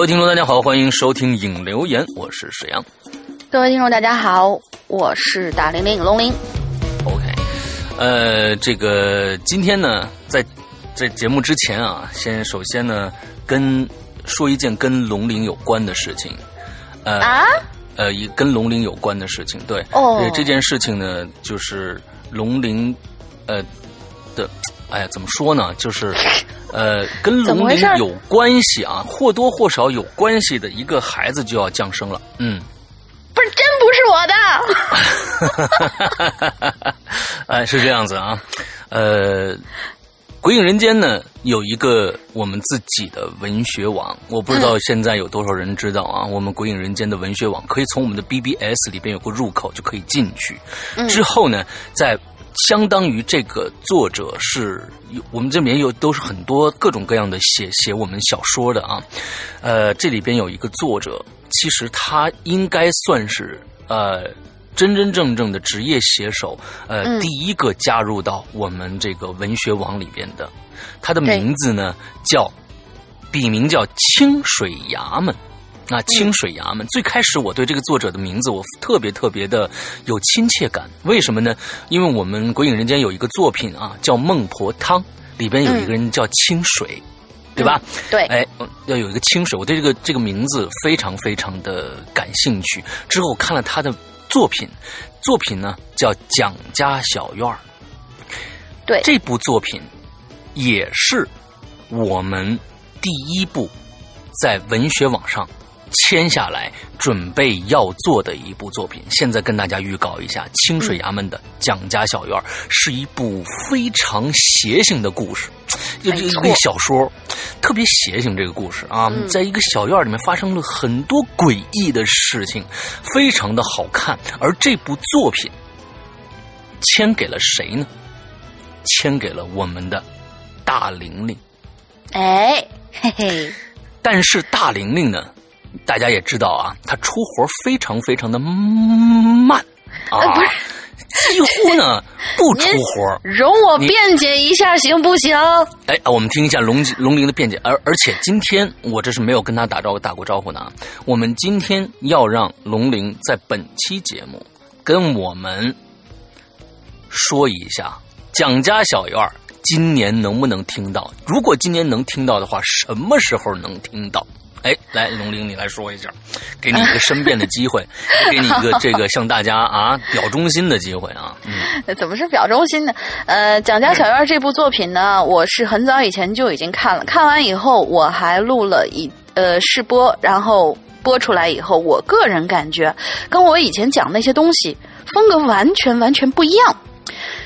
各位听众，大家好，欢迎收听影留言，我是沈阳。各位听众，大家好，我是大玲玲龙玲。OK，呃，这个今天呢，在在节目之前啊，先首先呢，跟说一件跟龙玲有关的事情。呃、啊？呃，一跟龙玲有关的事情，对。哦对这件事情呢，就是龙玲，呃的，哎呀，怎么说呢？就是呃，跟龙鳞有关系啊，或多或少有关系的一个孩子就要降生了。嗯。不是，真不是我的。哎，是这样子啊，呃，《鬼影人间》呢有一个我们自己的文学网，我不知道现在有多少人知道啊。我们《鬼影人间》的文学网可以从我们的 BBS 里边有个入口就可以进去，之后呢，在相当于这个作者是有我们这里面有都是很多各种各样的写写我们小说的啊，呃，这里边有一个作者，其实他应该算是呃真真正正的职业写手，呃，嗯。第一个加入到我们这个文学网里边的，他的名字呢叫笔名叫清水衙门。啊，清水衙门。最开始我对这个作者的名字我特别特别的有亲切感，为什么呢？因为我们《鬼影人间》有一个作品啊，叫《孟婆汤》，里边有一个人叫清水，对吧？对，哎，要有一个清水，我对这个这个名字非常非常的感兴趣。之后我看了他的作品，作品呢叫《蒋家小院儿》。对这部作品也是我们第一部在文学网上签下来准备要做的一部作品。现在跟大家预告一下，清水衙门的《蒋家小院》是一部非常邪性的故事，就这没错个小说特别邪性。这个故事啊，嗯在一个小院里面发生了很多诡异的事情，非常的好看。而这部作品签给了谁呢？签给了我们的大玲玲。哎，嘿嘿，但是大玲玲呢，大家也知道啊，他出活非常非常的慢啊，呃不是几乎呢 不出活。容我辩解一下，行不行？哎，我们听一下龙龙鳞的辩解，而而且今天我这是没有跟他打招呼打过招呼的啊。我们今天要让龙鳞在本期节目跟我们说一下蒋家小院今年能不能听到？如果今年能听到的话，什么时候能听到？哎，来，龙玲，你来说一下，给你一个申辩的机会，给你一个这个向大家啊表忠心的机会啊。嗯，怎么是表忠心呢？呃，《蒋家小院》这部作品呢，我是很早以前就已经看了，看完以后我还录了一呃试播，然后播出来以后，我个人感觉跟我以前讲那些东西风格完全完全不一样。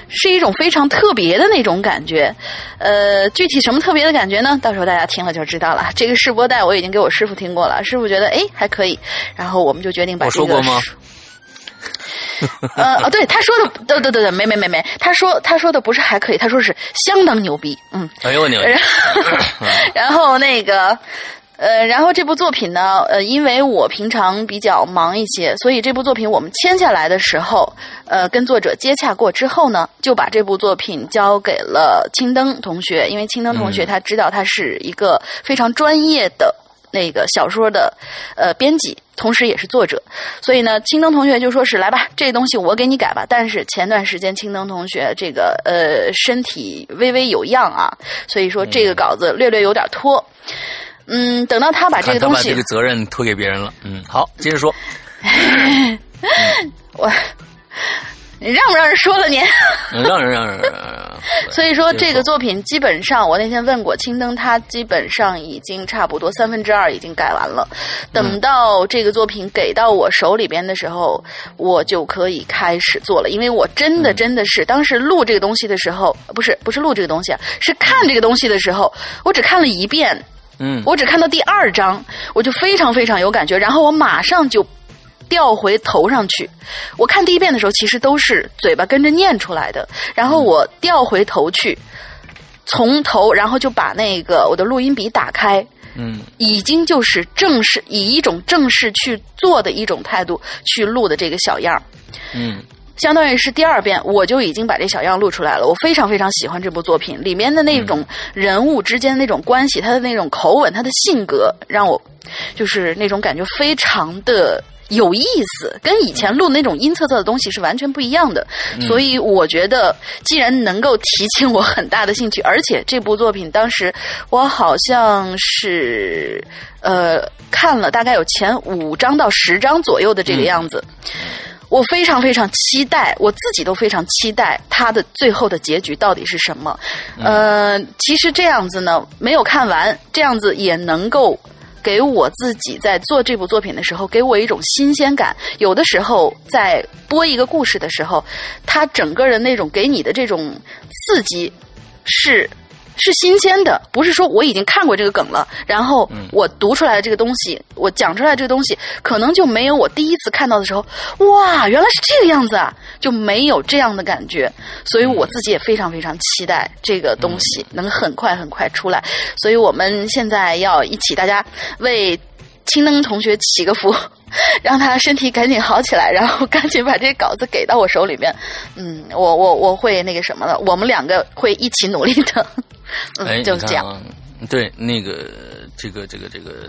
是一种非常特别的那种感觉，呃，具体什么特别的感觉呢？到时候大家听了就知道了。这个试播带我已经给我师傅听过了，师傅觉得哎还可以，然后我们就决定把我这个说过吗呃，哦，对，他说的，对对对对，没没没没，他说他说的不是还可以，他说是相当牛逼，嗯，哎呦我牛！然后那个。呃，然后这部作品呢，呃，因为我平常比较忙一些，所以这部作品我们签下来的时候，呃，跟作者接洽过之后呢，就把这部作品交给了青灯同学，因为青灯同学嗯他知道他是一个非常专业的那个小说的呃编辑，同时也是作者，所以呢，青灯同学就说是来吧，这东西我给你改吧。但是前段时间青灯同学这个呃身体微微有恙啊，所以说这个稿子略略有点拖。嗯，等到他把这个东西把这个责任推给别人了。嗯，好，接着说。我，你让不让人说了你？嗯让人让人让人。让人 所以说这个作品基本上，我那天问过青灯，他基本上已经差不多三分之二已经改完了。等到这个作品给到我手里边的时候，我就可以开始做了。因为我真的真的是当时录这个东西的时候，不是不是录这个东西啊，是看这个东西的时候，我只看了一遍，嗯，我只看到第二章，我就非常非常有感觉，然后我马上就调回头上去。我看第一遍的时候，其实都是嘴巴跟着念出来的，然后我调回头去，从头，然后就把那个我的录音笔打开，嗯已经就是正式以一种正式去做的一种态度去录的这个小样儿。嗯相当于是第二遍，我就已经把这小样录出来了。我非常非常喜欢这部作品里面的那种人物之间的那种关系，他的那种口吻，他的性格，让我就是那种感觉非常的有意思，跟以前录那种阴恻恻的东西是完全不一样的。所以我觉得，既然能够提起我很大的兴趣，而且这部作品当时我好像是呃看了大概有前五章到十章左右的这个样子。我非常非常期待，我自己都非常期待它的最后的结局到底是什么。呃，其实这样子呢，没有看完，这样子也能够给我自己在做这部作品的时候，给我一种新鲜感。有的时候在播一个故事的时候，它整个人那种给你的这种刺激是。是新鲜的，不是说我已经看过这个梗了，然后我读出来的这个东西，我讲出来这个东西，可能就没有我第一次看到的时候，哇，原来是这个样子啊，就没有这样的感觉。所以我自己也非常非常期待这个东西能很快很快出来。所以我们现在要一起，大家为青灯同学祈个福，让他身体赶紧好起来，然后赶紧把这稿子给到我手里面。嗯，我我我会那个什么的，我们两个会一起努力的。哎，就是这样。对，那个这个这个这个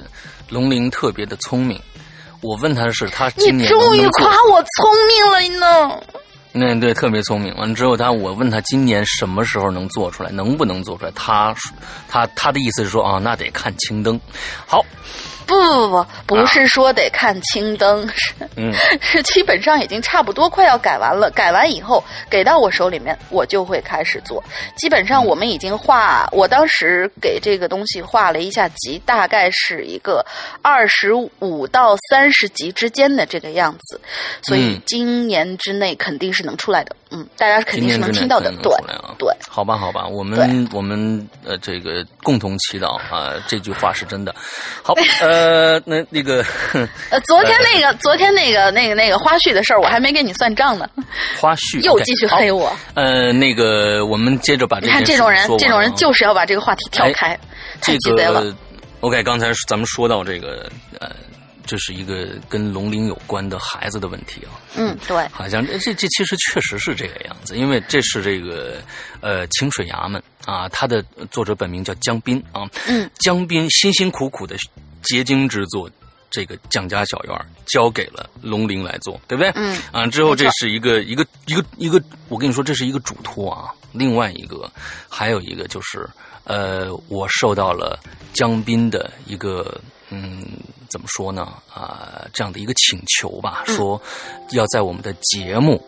龙鳞特别的聪明。我问他的是，他今年终于夸我聪明了呢。那对，特别聪明。完了之后，他我问他今年什么时候能做出来，能不能做出来？他他他的意思是说啊，那得看青灯。好。不不不不，不是说得看青灯，是嗯 是基本上已经差不多快要改完了。改完以后给到我手里面，我就会开始做。基本上我们已经画，我当时给这个东西画了一下集，大概是一个二十五到三十集之间的这个样子，所以今年之内肯定是能出来的。嗯，大家肯定是能听到的。对对，好吧好吧，我们我们呃这个共同祈祷啊，这句话是真的。好呃。呃，那那个，呃，昨天那个，昨天那个，那个，那个花絮的事儿，我还没给你算账呢。花絮又继续黑我。呃，那个，我们接着把这你看这种人，这种人就是要把这个话题跳开，太鸡贼了。OK，刚才咱们说到这个，呃，这是一个跟龙鳞有关的孩子的问题啊。嗯，对。好像这这其实确实是这个样子，因为这是这个呃清水衙门啊，他的作者本名叫江斌啊。嗯。江斌辛辛苦苦的。结晶之作，这个蒋家小院交给了龙鳞来做，对不对？嗯。啊，之后这是一个一个一个一个，我跟你说，这是一个嘱托啊。另外一个，还有一个就是，呃，我受到了江斌的一个，嗯，怎么说呢？啊，这样的一个请求吧，说要在我们的节目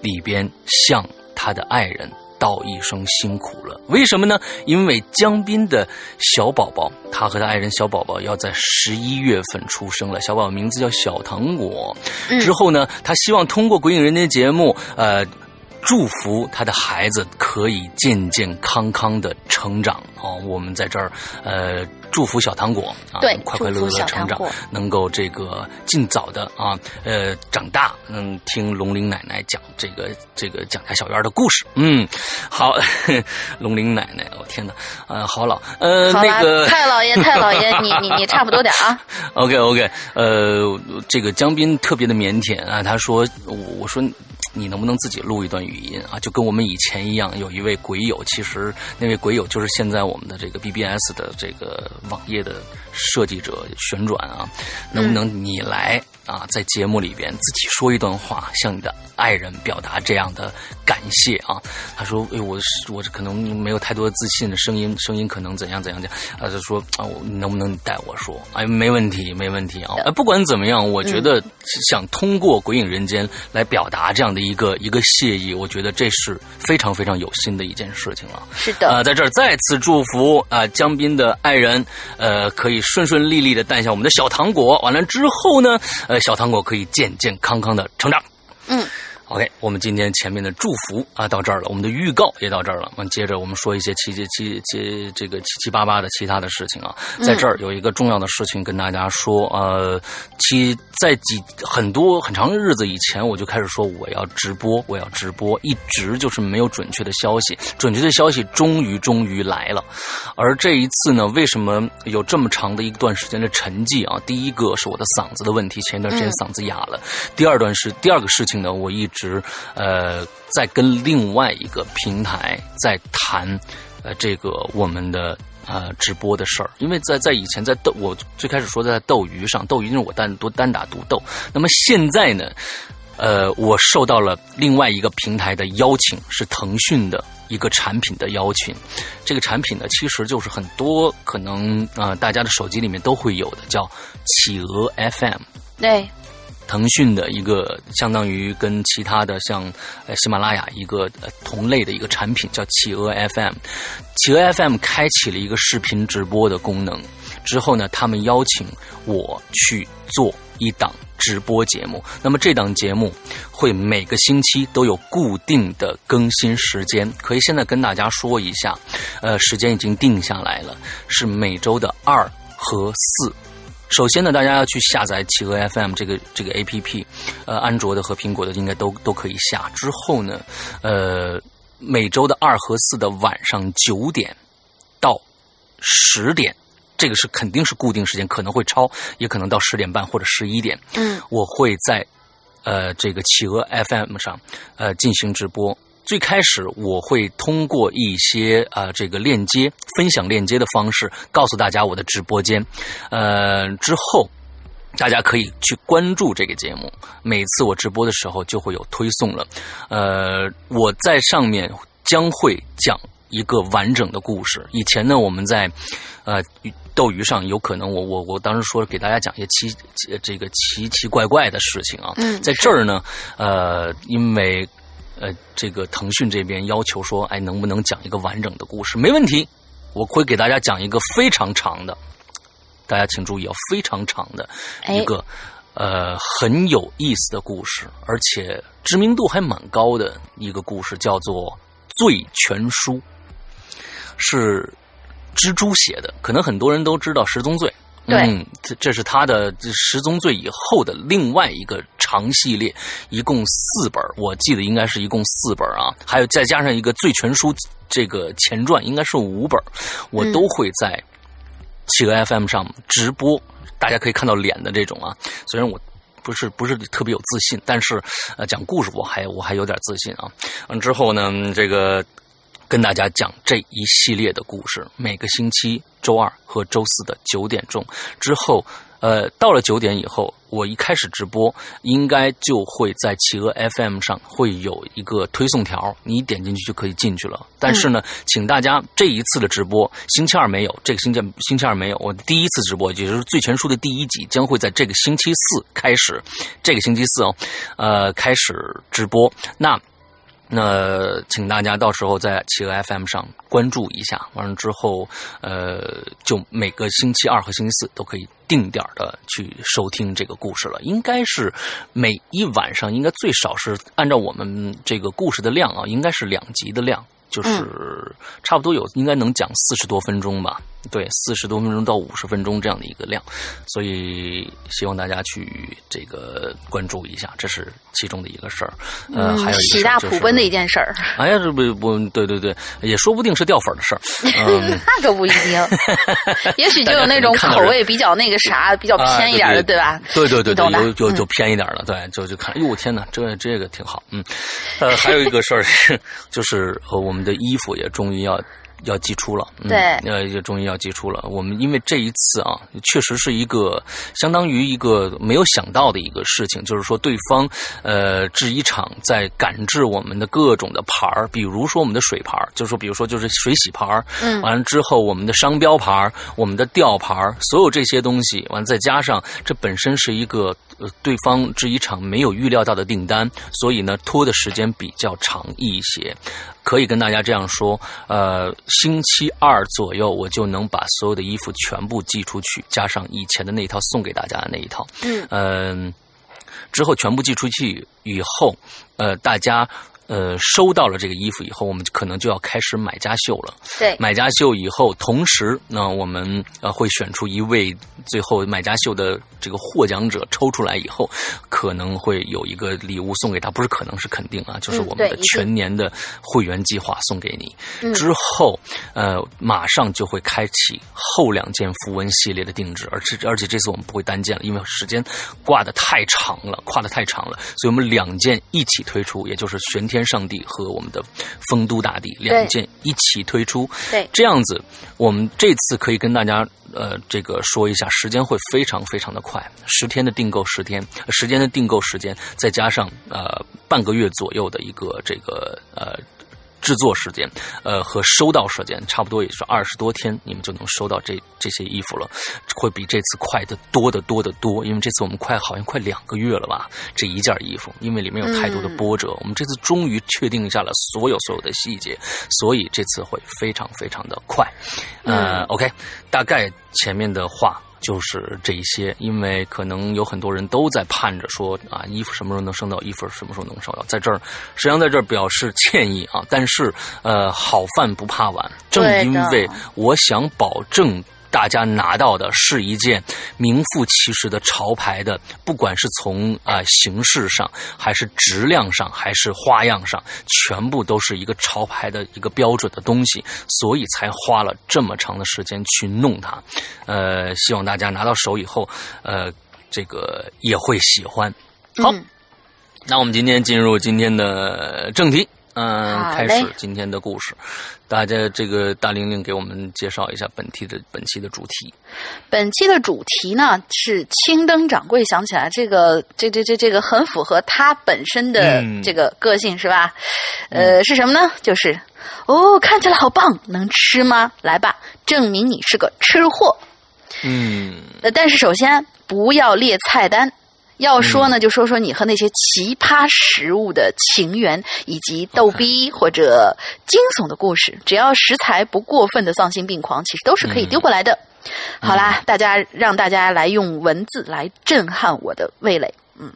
里边向他的爱人。道一声辛苦了，为什么呢？因为江斌的小宝宝，他和他爱人小宝宝要在十一月份出生了，小宝宝名字叫小糖果。之后呢，他希望通过《鬼影人间》节目，呃，祝福他的孩子可以健健康康的成长。哦，我们在这儿，呃。祝福小糖果啊，快快乐乐的成长，能够这个尽早的啊，呃，长大，能听龙玲奶奶讲这个这个蒋家小院的故事。嗯，好，龙玲奶奶，我天哪，呃，好老，呃，那个太老爷，太老爷，你你你差不多点啊。OK OK，呃，这个江斌特别的腼腆啊，他说，我我说。你能不能自己录一段语音啊？就跟我们以前一样，有一位鬼友，其实那位鬼友就是现在我们的这个 BBS 的这个网页的设计者旋转啊，能不能你来？啊，在节目里边自己说一段话，向你的爱人表达这样的感谢啊。他说：“哎，我我可能没有太多自信的声音，声音可能怎样怎样讲。”啊，他说：“啊，我能不能带我说？哎，没问题，没问题啊。哎，不管怎么样，我觉得想通过《鬼影人间》来表达这样的一个一个谢意，我觉得这是非常非常有心的一件事情了。是的，啊，在这儿再次祝福啊，江斌的爱人，呃，可以顺顺利利的诞下我们的小糖果。完了之后呢，呃。小糖果可以健健康康的成长。嗯。OK，我们今天前面的祝福啊到这儿了，我们的预告也到这儿了。完，接着我们说一些七七七七这个七七八八的其他的事情啊。在这儿有一个重要的事情跟大家说，呃，其在几很多很长的日子以前，我就开始说我要直播，我要直播，一直就是没有准确的消息。准确的消息终于终于来了。而这一次呢，为什么有这么长的一段时间的沉寂啊？第一个是我的嗓子的问题，前一段时间嗓子哑了。第二段是第二个事情呢，我一直。直呃在跟另外一个平台在谈呃这个我们的。呃，直播的事儿，因为在在以前在斗，我最开始说在斗鱼上，斗鱼就是我单独单打独斗。那么现在呢，呃，我受到了另外一个平台的邀请，是腾讯的一个产品的邀请。这个产品呢，其实就是很多可能啊，大家的手机里面都会有的，叫企鹅 FM。对。腾讯的一个相当于跟其他的像呃喜马拉雅一个同类的一个产品叫企鹅 FM，企鹅 FM 开启了一个视频直播的功能之后呢，他们邀请我去做一档直播节目。那么这档节目会每个星期都有固定的更新时间，可以现在跟大家说一下，呃，时间已经定下来了，是每周的二和四。首先呢，大家要去下载企鹅 FM 这个这个 A P P，呃，安卓的和苹果的应该都都可以下。之后呢，呃，每周的二和四的晚上九点到十点，这个是肯定是固定时间，可能会超，也可能到十点半或者十一点。嗯，我会在呃这个企鹅 FM 上呃进行直播。最开始我会通过一些啊这个链接分享链接的方式告诉大家我的直播间，呃之后大家可以去关注这个节目，每次我直播的时候就会有推送了，呃我在上面将会讲一个完整的故事。以前呢我们在呃斗鱼上有可能我我我当时说给大家讲一些奇这个奇奇怪怪的事情啊，在这儿呢呃因为。呃，这个腾讯这边要求说，哎，能不能讲一个完整的故事？没问题，我会给大家讲一个非常长的，大家请注意啊，非常长的一个呃很有意思的故事，而且知名度还蛮高的一个故事，叫做《醉全书》，是蜘蛛写的，可能很多人都知道《十宗罪》。嗯，这这是他的《十宗罪》以后的另外一个长系列，一共四本，我记得应该是一共四本啊，还有再加上一个《醉拳书》这个前传，应该是五本，我都会在企鹅 FM 上直播，大家可以看到脸的这种啊。虽然我不是不是特别有自信，但是呃，讲故事我还我还有点自信啊。完之后呢，这个。跟大家讲这一系列的故事，每个星期周二和周四的九点钟之后，呃，到了九点以后，我一开始直播，应该就会在企鹅 FM 上会有一个推送条，你点进去就可以进去了。但是呢，请大家这一次的直播，星期二没有，这个星期星期二没有，我第一次直播，也就是《最全书》的第一集，将会在这个星期四开始，这个星期四哦，呃，开始直播。那。那请大家到时候在企鹅 FM 上关注一下，完了之后，呃，就每个星期二和星期四都可以定点的去收听这个故事了。应该是每一晚上，应该最少是按照我们这个故事的量啊，应该是两集的量。就是差不多有应该能讲四十多分钟吧，对，四十多分钟到五十分钟这样的一个量，所以希望大家去这个关注一下，这是其中的一个事儿。呃，还有喜大普奔的一件事儿。哎呀，这不不，对对对，也说不定是掉粉的事儿。那可不一定，也许就有那种口味比较那个啥，比较偏一点的，对吧？对对对对，有就就偏一点的，对，就就看，哎呦我天哪，这这个挺好，嗯。呃，还有一个事儿是，就是呃我。们的衣服也终于要要寄出了，对，呃，也终于要寄出了。我们因为这一次啊，确实是一个相当于一个没有想到的一个事情，就是说对方呃制衣厂在赶制我们的各种的牌儿，比如说我们的水牌儿，就是说比如说就是水洗牌儿，嗯，完了之后我们的商标牌儿、我们的吊牌儿，所有这些东西，完了再加上这本身是一个呃对方制衣厂没有预料到的订单，所以呢拖的时间比较长一些。可以跟大家这样说，呃，星期二左右我就能把所有的衣服全部寄出去，加上以前的那一套送给大家的那一套。嗯，嗯，之后全部寄出去以后，呃，大家呃收到了这个衣服以后，我们可能就要开始买家秀了。对，买家秀以后，同时呢，我们呃会选出一位最后买家秀的这个获奖者，抽出来以后，可能会有一个礼物送给他，不是可能是肯定啊，就是我们的全年的会员计划送给你。嗯之后，呃，马上就会开启后两件符文系列的定制，而且而且这次我们不会单件了，因为时间挂的太长了，跨的太长了，所以我们两件一起推出，也就是玄天上帝和我们的丰都大帝两件一起推出。对这样子，我们这次可以跟大家呃这个说一下，时间会非常非常的快，十天的订购十天，呃时间的订购时间，再加上呃半个月左右的一个这个呃。制作时间，呃，和收到时间差不多，也是二十多天，你们就能收到这这些衣服了，会比这次快的多得多得多。因为这次我们快好像快两个月了吧，这一件衣服，因为里面有太多的波折，我们这次终于确定下了所有所有的细节，所以这次会非常非常的快。呃、o k 大概前面的话。就是这一些，因为可能有很多人都在盼着说啊，衣服什么时候能收到，衣服什么时候能收到，在这儿，实际上在这儿表示歉意啊。但是呃，好饭不怕晚，正因为我想保证。大家拿到的是一件名副其实的潮牌的，不管是从啊、形式上，还是质量上，还是花样上，全部都是一个潮牌的一个标准的东西，所以才花了这么长的时间去弄它。呃，希望大家拿到手以后，呃，这个也会喜欢。好，那我们今天进入今天的正题。嗯，好开始今天的故事。大家这个大玲玲给我们介绍一下本期的本期的主题。本期的主题呢是青灯掌柜想起来，这个这这这这个很符合他本身的这个个性、是吧？呃，是什么呢？就是哦，看起来好棒，能吃吗？来吧，证明你是个吃货。嗯，呃，但是首先不要列菜单。要说呢，就说说你和那些奇葩食物的情缘，以及逗逼或者惊悚的故事。只要食材不过分的丧心病狂，其实都是可以丢过来的。好啦，大家让大家来用文字来震撼我的味蕾。嗯，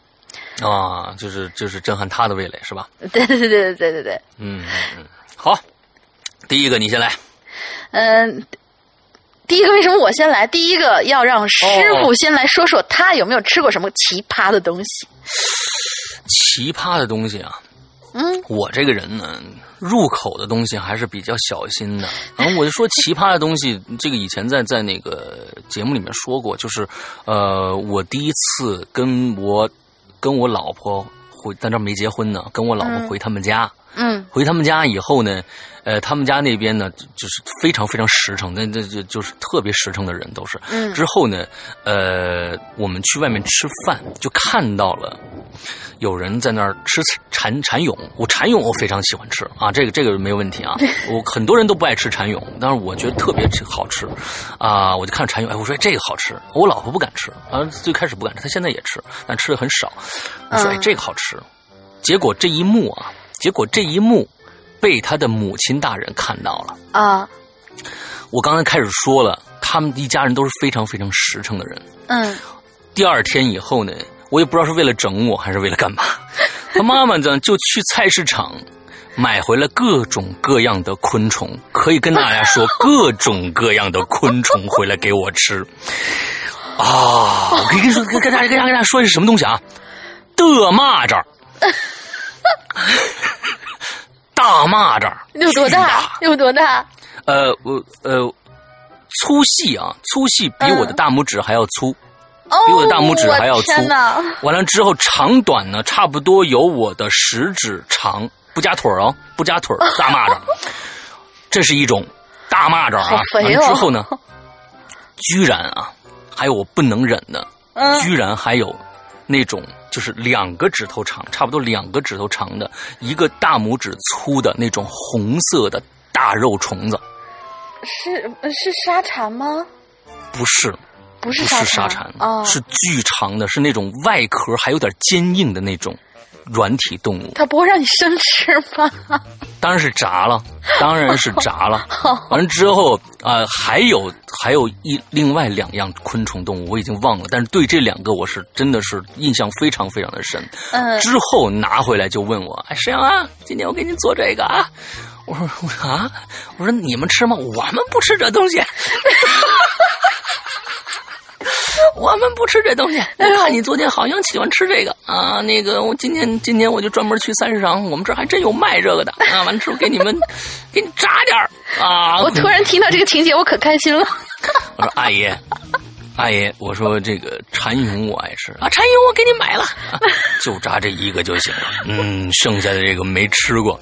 啊，就是就是震撼他的味蕾是吧？对对对对对对对。嗯嗯，好，第一个你先来。嗯。第一个为什么我先来？第一个要让师傅先来说说他有没有吃过什么奇葩的东西。奇葩的东西啊，嗯，我这个人呢，入口的东西还是比较小心的。然后我就说奇葩的东西，这个以前在在那个节目里面说过，就是呃，我第一次跟我跟我老婆回，但这没结婚呢，跟我老婆回他们家。嗯，回他们家以后呢，呃，他们家那边呢，就是非常非常实诚，那那就就是特别实诚的人都是。嗯，之后呢，呃，我们去外面吃饭，就看到了有人在那儿吃蚕蚕蛹。我蚕蛹我非常喜欢吃啊，这个这个没有问题啊。我很多人都不爱吃蚕蛹，但是我觉得特别好吃啊。我就看蚕蛹，哎，我说这个好吃。我老婆不敢吃啊，最开始不敢吃，她现在也吃，但吃的很少。我说哎，这个好吃。结果这一幕啊。结果这一幕被他的母亲大人看到了啊！我刚才开始说了，他们一家人都是非常非常实诚的人。嗯。第二天以后呢，我也不知道是为了整我还是为了干嘛，他妈妈呢就去菜市场买回了各种各样的昆虫，可以跟大家说 各种各样的昆虫回来给我吃。啊！我可以跟说跟大家跟大家跟大家说是什么东西啊？的蚂蚱。大蚂蚱有多大？有多大？呃，我呃，粗细啊，粗细比我的大拇指还要粗，哦、比我的大拇指还要粗。哦、完了之后，长短呢，差不多有我的食指长，不加腿哦，不加腿大蚂蚱，这是一种大蚂蚱啊。完了之后呢，居然啊，还有我不能忍的，嗯、居然还有那种。就是两个指头长，差不多两个指头长的，一个大拇指粗的那种红色的大肉虫子，是是沙蚕吗？不是，不是沙蚕，是巨长的，是那种外壳还有点坚硬的那种软体动物。它不会让你生吃吧？当然是炸了，当然是炸了。完了之后啊、呃，还有还有一另外两样昆虫动物我已经忘了，但是对这两个我是真的是印象非常非常的深。嗯之后拿回来就问我，哎，沈阳啊，今天我给你做这个啊。我说我说啊，我说你们吃吗？我们不吃这东西。我们不吃这东西。我看你昨天好像喜欢吃这个啊，那个我今天今天我就专门去菜市场，我们这儿还真有卖这个的啊。完了之后给你们 给你炸点儿啊。我突然听到这个情节，我可开心了。我说阿姨，阿姨，我说这个蚕蛹我爱吃啊，蚕蛹我给你买了，啊就炸这一个就行了。嗯，剩下的这个没吃过。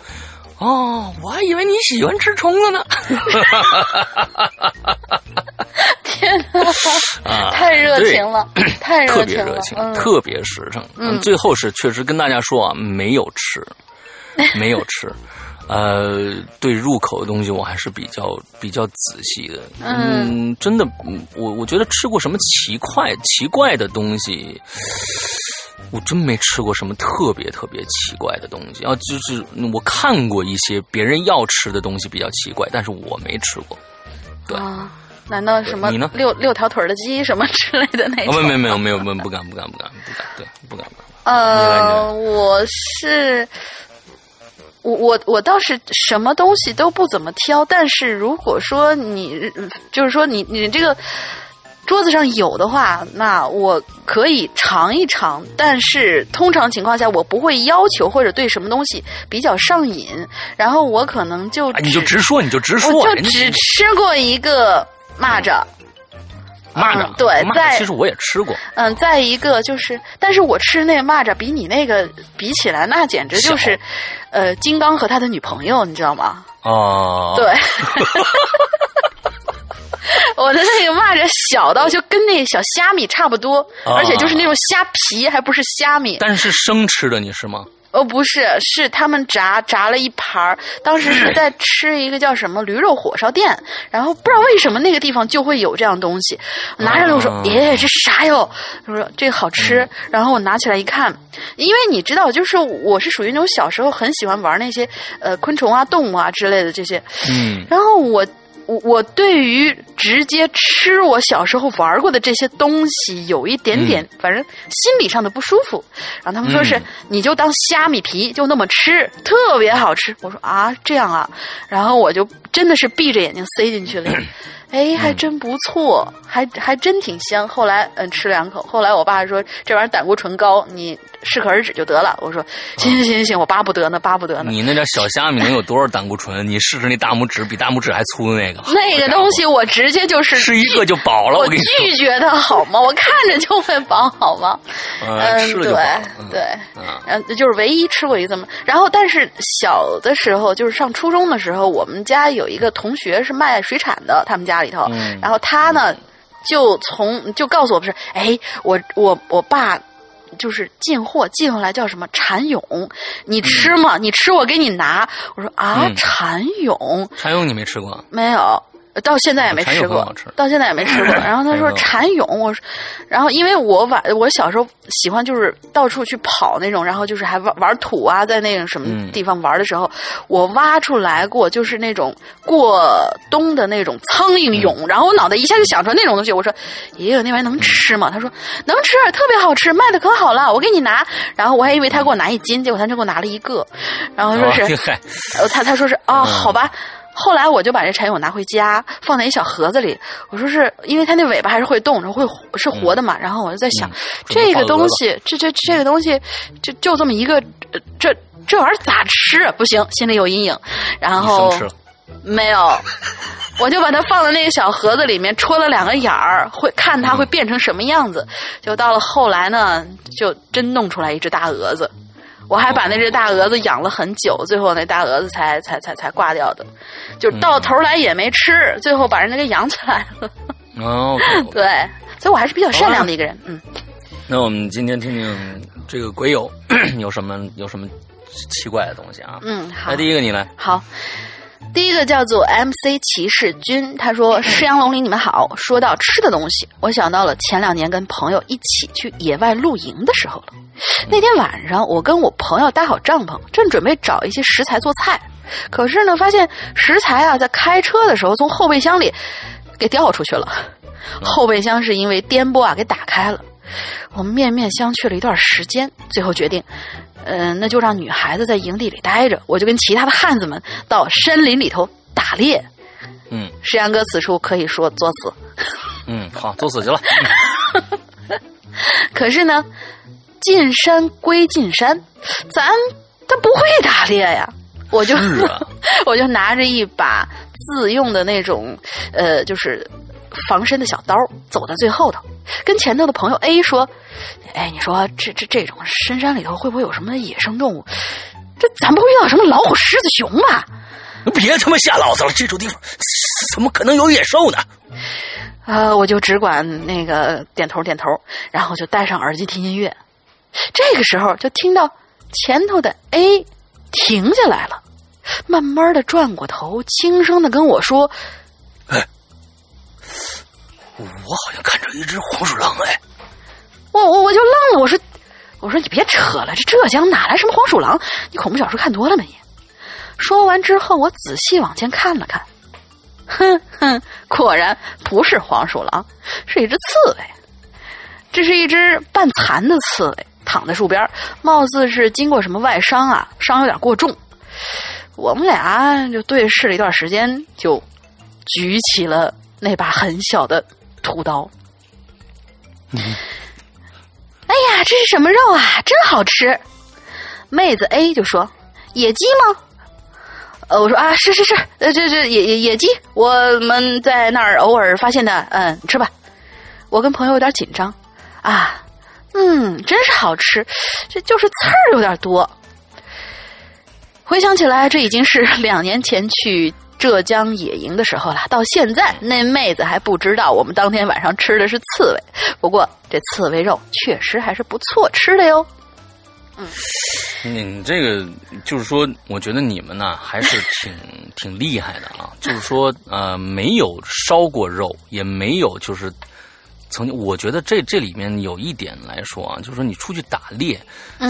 哦，我还以为你喜欢吃虫子呢。天哪，啊，太热情了，太特热情了别热情，，嗯，特别实诚。嗯最后是确实跟大家说啊，没有吃，没有吃。呃，对入口的东西我还是比较比较仔细的。嗯真的，嗯我我觉得吃过什么奇怪奇怪的东西，我真没吃过什么特别特别奇怪的东西。啊，就是我看过一些别人要吃的东西比较奇怪，但是我没吃过。对啊，难道什么你呢六六条腿儿的鸡什么之类的那啊，种？没没没有没有没有不敢不敢不敢不敢，对不敢不敢。呃，我是。我我我倒是什么东西都不怎么挑，但是如果说你就是说你你这个桌子上有的话，那我可以尝一尝，但是通常情况下我不会要求或者对什么东西比较上瘾，然后我可能就啊，你就直说，你就直说，我就只吃过一个蚂蚱，蚂蚱嗯，对蚂蚱在其实我也吃过，嗯，再一个就是，但是我吃那个蚂蚱比你那个比起来，那简直就是，呃，金刚和他的女朋友，你知道吗？哦，对，我的那个蚂蚱小到就跟那小虾米差不多，啊而且就是那种虾皮，还不是虾米。但是生吃的你是吗？哦，不是，是他们炸炸了一盘儿。当时是在 吃一个叫什么驴肉火烧店，然后不知道为什么那个地方就会有这样东西。我拿上来我说啊：“耶，这啥哟？”他说：“这个好吃。然后我拿起来一看，因为你知道，就是我是属于那种小时候很喜欢玩那些呃昆虫啊、动物啊之类的这些，嗯，然后我我我对于直接吃我小时候玩过的这些东西有一点点，反正心理上的不舒服。然后他们说是、嗯你就当虾米皮就那么吃，特别好吃。我说啊这样啊，然后我就真的是闭着眼睛塞进去了。哎，还真不错，还还真挺香。后来嗯吃两口，后来我爸说这玩意儿胆固醇高，你适可而止就得了。我说行行行行行，我巴不得呢，巴不得呢。你那点小虾米能有多少胆固醇？你试试那大拇指比大拇指还粗的那个，那个东西我直接就是吃一个就饱了，我跟你说，拒绝它好吗？我看着就会饱好吗？嗯对对，啊，然后就是唯一吃过一次嘛。然后，但是小的时候，就是上初中的时候，我们家有一个同学是卖水产的，他们家里头，嗯然后他呢就从就告诉我不是，哎，我我我爸。就是进货进回来叫什么蚕蛹，你吃吗？你吃我给你拿。我说啊，嗯蚕蛹蚕蛹你没吃过？没有，到现在也没吃过吃，到现在也没吃过。然后他说蚕蛹，我说，然后因为我晚我小时候喜欢就是到处去跑那种，然后就是还玩玩土啊，在那种什么嗯地方玩的时候，我挖出来过就是那种过冬的那种苍蝇嗯蛹，然后我脑袋一下就想出来那种东西，我说，爷爷那玩意儿能吃吗？他说能吃，特别好吃，卖的可好了，我给你拿。然后我还以为他给我拿一斤，结果他就给我拿了一个，然后说是。他他说是哦，嗯好吧。后来我就把这蚕蛹拿回家，放在一小盒子里。我说是因为它那尾巴还是会动，然后会是活的嘛。然后我就在想，嗯这个东西，这这这个东西，就就这么一个，呃这这玩意儿咋吃啊？不行，心里有阴影。然后没有，我就把它放在那个小盒子里面，戳了两个眼儿，会看它会变成什么样子。就到了后来呢，就真弄出来一只大蛾子。我还把那只大蛾子养了很久，最后那大蛾子才才才才挂掉的，就到头来也没吃，最后把人家给养起来了。哦 对，所以我还是比较善良的一个人。嗯，那我们今天听听这个鬼友 有什么有什么奇怪的东西啊？嗯，好那，第一个你来，好。第一个叫做 MC 骑士君，他说：“师阳龙鳞，你们好。说到吃的东西，我想到了前两年跟朋友一起去野外露营的时候了。那天晚上，我跟我朋友搭好帐篷，正准备找一些食材做菜，可是呢，发现食材啊，在开车的时候从后备箱里给掉出去了，后备箱是因为颠簸啊给打开了。我们面面相觑了一段时间，最后决定，嗯、那就让女孩子在营地里待着，我就跟其他的汉子们到山林里头打猎。嗯石阳哥此处可以说作死，嗯，好，作死去了。可是呢，进山归进山，咱他不会打猎呀，我就、是啊，我就拿着一把自用的那种呃，就是防身的小刀，走在最后头，跟前头的朋友 A 说：“哎，你说这这这种深山里头会不会有什么野生动物？这咱不会遇到什么老虎、狮子、熊吧？”别他妈吓老子了，这种地方怎么可能有野兽呢？呃，我就只管那个点头点头，然后就戴上耳机听音乐。这个时候就听到前头的 A 停下来了，慢慢的转过头，轻声的跟我说我好像看着一只黄鼠狼，哎，：“我我我就愣了，我说我说你别扯了，这浙江哪来什么黄鼠狼？你恐怖小说看多了吗你？”说完之后，我仔细往前看了看，哼哼，果然不是黄鼠狼，是一只刺猬。这是一只半残的刺猬，躺在树边，貌似是经过什么外伤啊，伤有点过重。我们俩就对视了一段时间，就举起了那把很小的屠刀。哎呀，这是什么肉啊？真好吃！妹子 A 就说：“野鸡吗？”呃，我说啊，是是是，呃，这这野野野鸡，我们在那儿偶尔发现的，嗯，吃吧。我跟朋友有点紧张，啊，嗯，真是好吃，这就是刺儿有点多。回想起来，这已经是两年前去浙江野营的时候了。到现在，那妹子还不知道我们当天晚上吃的是刺猬。不过，这刺猬肉确实还是不错吃的哟。嗯你这个就是说，我觉得你们呢还是挺挺厉害的啊。就是说，呃，没有烧过肉，也没有就是曾经，我觉得这这里面有一点来说啊，就是说你出去打猎，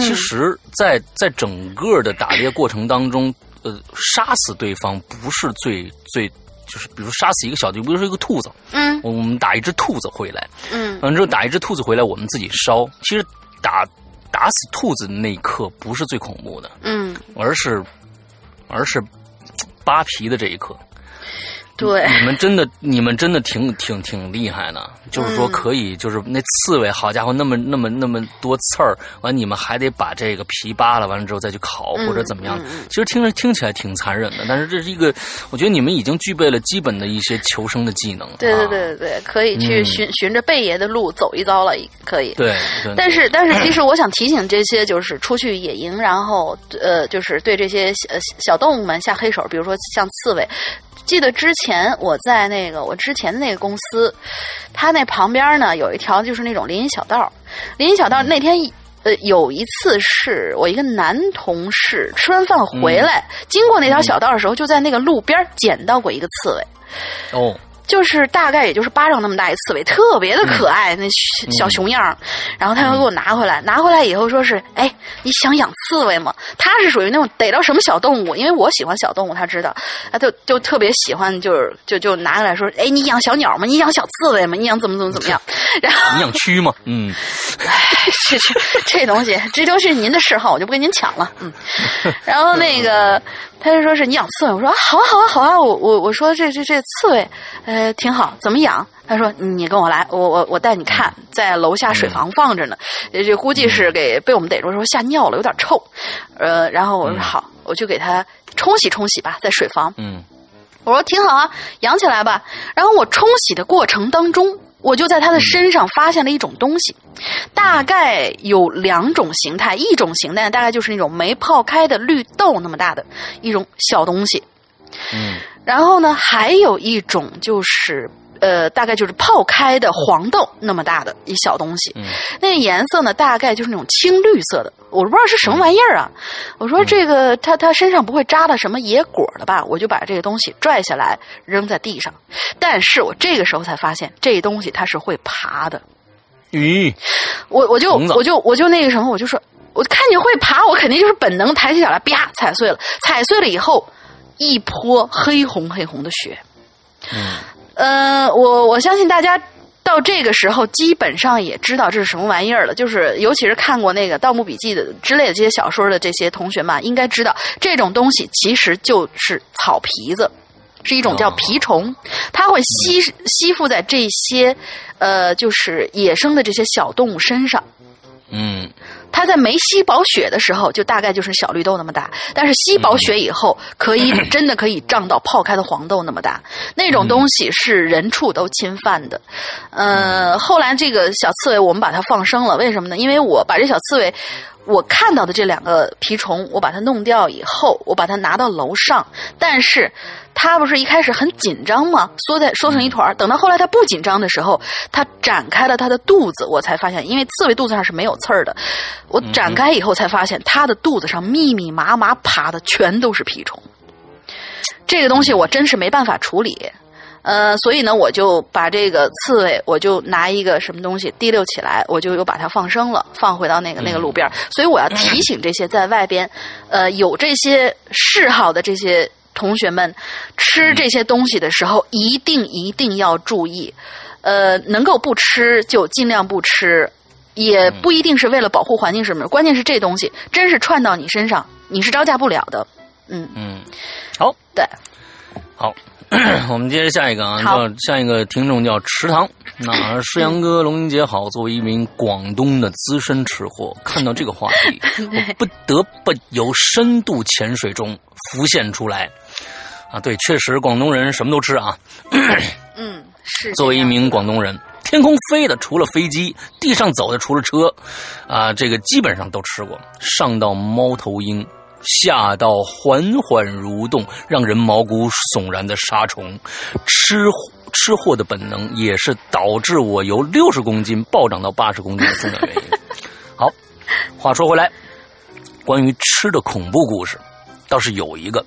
其实在在整个的打猎过程当中，呃，杀死对方不是最最。就是比如杀死一个小就比如说一个兔子，嗯我们打一只兔子回来，嗯完之后打一只兔子回来，我们自己烧。其实打打死兔子的那一刻不是最恐怖的，嗯，而是而是扒皮的这一刻。对，你们真的，你们真的挺挺挺厉害的，就是说可以，就是那刺猬，好家伙，那么那么那么多刺儿，完你们还得把这个皮扒了，完了之后再去烤或者怎么样。其实听着听起来挺残忍的，但是这是一个，我觉得你们已经具备了基本的一些求生的技能。对对啊对对对，可以去嗯循、循着贝爷的路走一遭了，可以。对对，但是，但是，其实 我想提醒这些就是出去野营，然后呃，就是对这些呃小动物们下黑手，比如说像刺猬。记得之前我在那个我之前的那个公司，它那旁边呢有一条就是那种林荫小道，林荫小道那天呃有一次是我一个男同事吃完饭回来，经过那条小道的时候，就在那个路边捡到过一个刺猬。哦，就是大概也就是巴掌那么大一刺猬，特别的可爱，那小熊样儿。然后他又给我拿回来，拿回来以后说是，哎，你想养刺猬吗？他是属于那种逮到什么小动物，因为我喜欢小动物，他知道，他就就特别喜欢，就是就就拿过来说，哎，你养小鸟吗？你养小刺猬吗？你养怎么怎么怎么样？然后你养蛆吗，嗯，这这这东西，这都是您的嗜好，我就不跟您抢了。嗯，然后那个他就说是你养刺猬，我说啊好啊好啊好啊，我我我说这这这刺猬，呃挺好，怎么养？他说你跟我来，我我我带你看，在楼下水房放着呢，呃这估计是给被我们逮住，时候吓尿了，有点臭。呃，然后我说好，我就给它冲洗冲洗吧，在水房。嗯我说挺好啊，养起来吧。然后我冲洗的过程当中，我就在他的身上发现了一种东西，大概有两种形态，一种形态大概就是那种没泡开的绿豆那么大的一种小东西，嗯然后呢，还有一种就是。呃，大概就是泡开的黄豆那么大的一小东西，嗯那个颜色呢，大概就是那种青绿色的，我不知道是什么玩意儿啊。我说这个它它身上不会扎了什么野果了吧？我就把这个东西拽下来扔在地上，但是我这个时候才发现，这东西它是会爬的。咦，我我就我就我就那个什么，我就说，我看你会爬，我肯定就是本能抬起脚来，啪踩碎了，踩碎了以后，一泼黑红黑红的血。嗯呃，我我相信大家到这个时候基本上也知道这是什么玩意儿了。就是尤其是看过那个《盗墓笔记》的之类的这些小说的这些同学们，应该知道这种东西其实就是草皮子，是一种叫蜱虫，它会吸吸附在这些呃，就是野生的这些小动物身上。嗯它在没吸饱血的时候，就大概就是小绿豆那么大；但是吸饱血以后，可以真的可以胀到泡开的黄豆那么大。那种东西是人畜都侵犯的。呃，后来这个小刺猬我们把它放生了，为什么呢？因为我把这小刺猬。我看到的这两个蜱虫，我把它弄掉以后，我把它拿到楼上，但是它不是一开始很紧张吗？缩在缩成一团儿。等到后来它不紧张的时候，它展开了它的肚子，我才发现，因为刺猬肚子上是没有刺儿的。我展开以后才发现，它的肚子上密密麻麻爬的全都是蜱虫。这个东西我真是没办法处理。呃，所以呢，我就把这个刺猬，我就拿一个什么东西提溜起来，我就又把它放生了，放回到那个那个路边儿。所以我要提醒这些在外边，呃，有这些嗜好的这些同学们，吃这些东西的时候，一定一定要注意，呃，能够不吃就尽量不吃，也不一定是为了保护环境什么，关键是这东西真是串到你身上，你是招架不了的。嗯，嗯，好，对，好，我们接着下一个啊，叫下一个听众叫池塘。那诗阳哥、龙英姐好，作为一名广东的资深吃货，看到这个话题，我不得不由深度潜水中浮现出来。啊，对，确实广东人什么都吃啊。嗯，是作为一名广东人，天空飞的除了飞机，地上走的除了车，啊，这个基本上都吃过。上到猫头鹰，下到缓缓蠕动、让人毛骨悚然的沙虫，吃吃货的本能也是导致我由六十公斤暴涨到八十公斤的重要原因。好，话说回来，关于吃的恐怖故事，倒是有一个，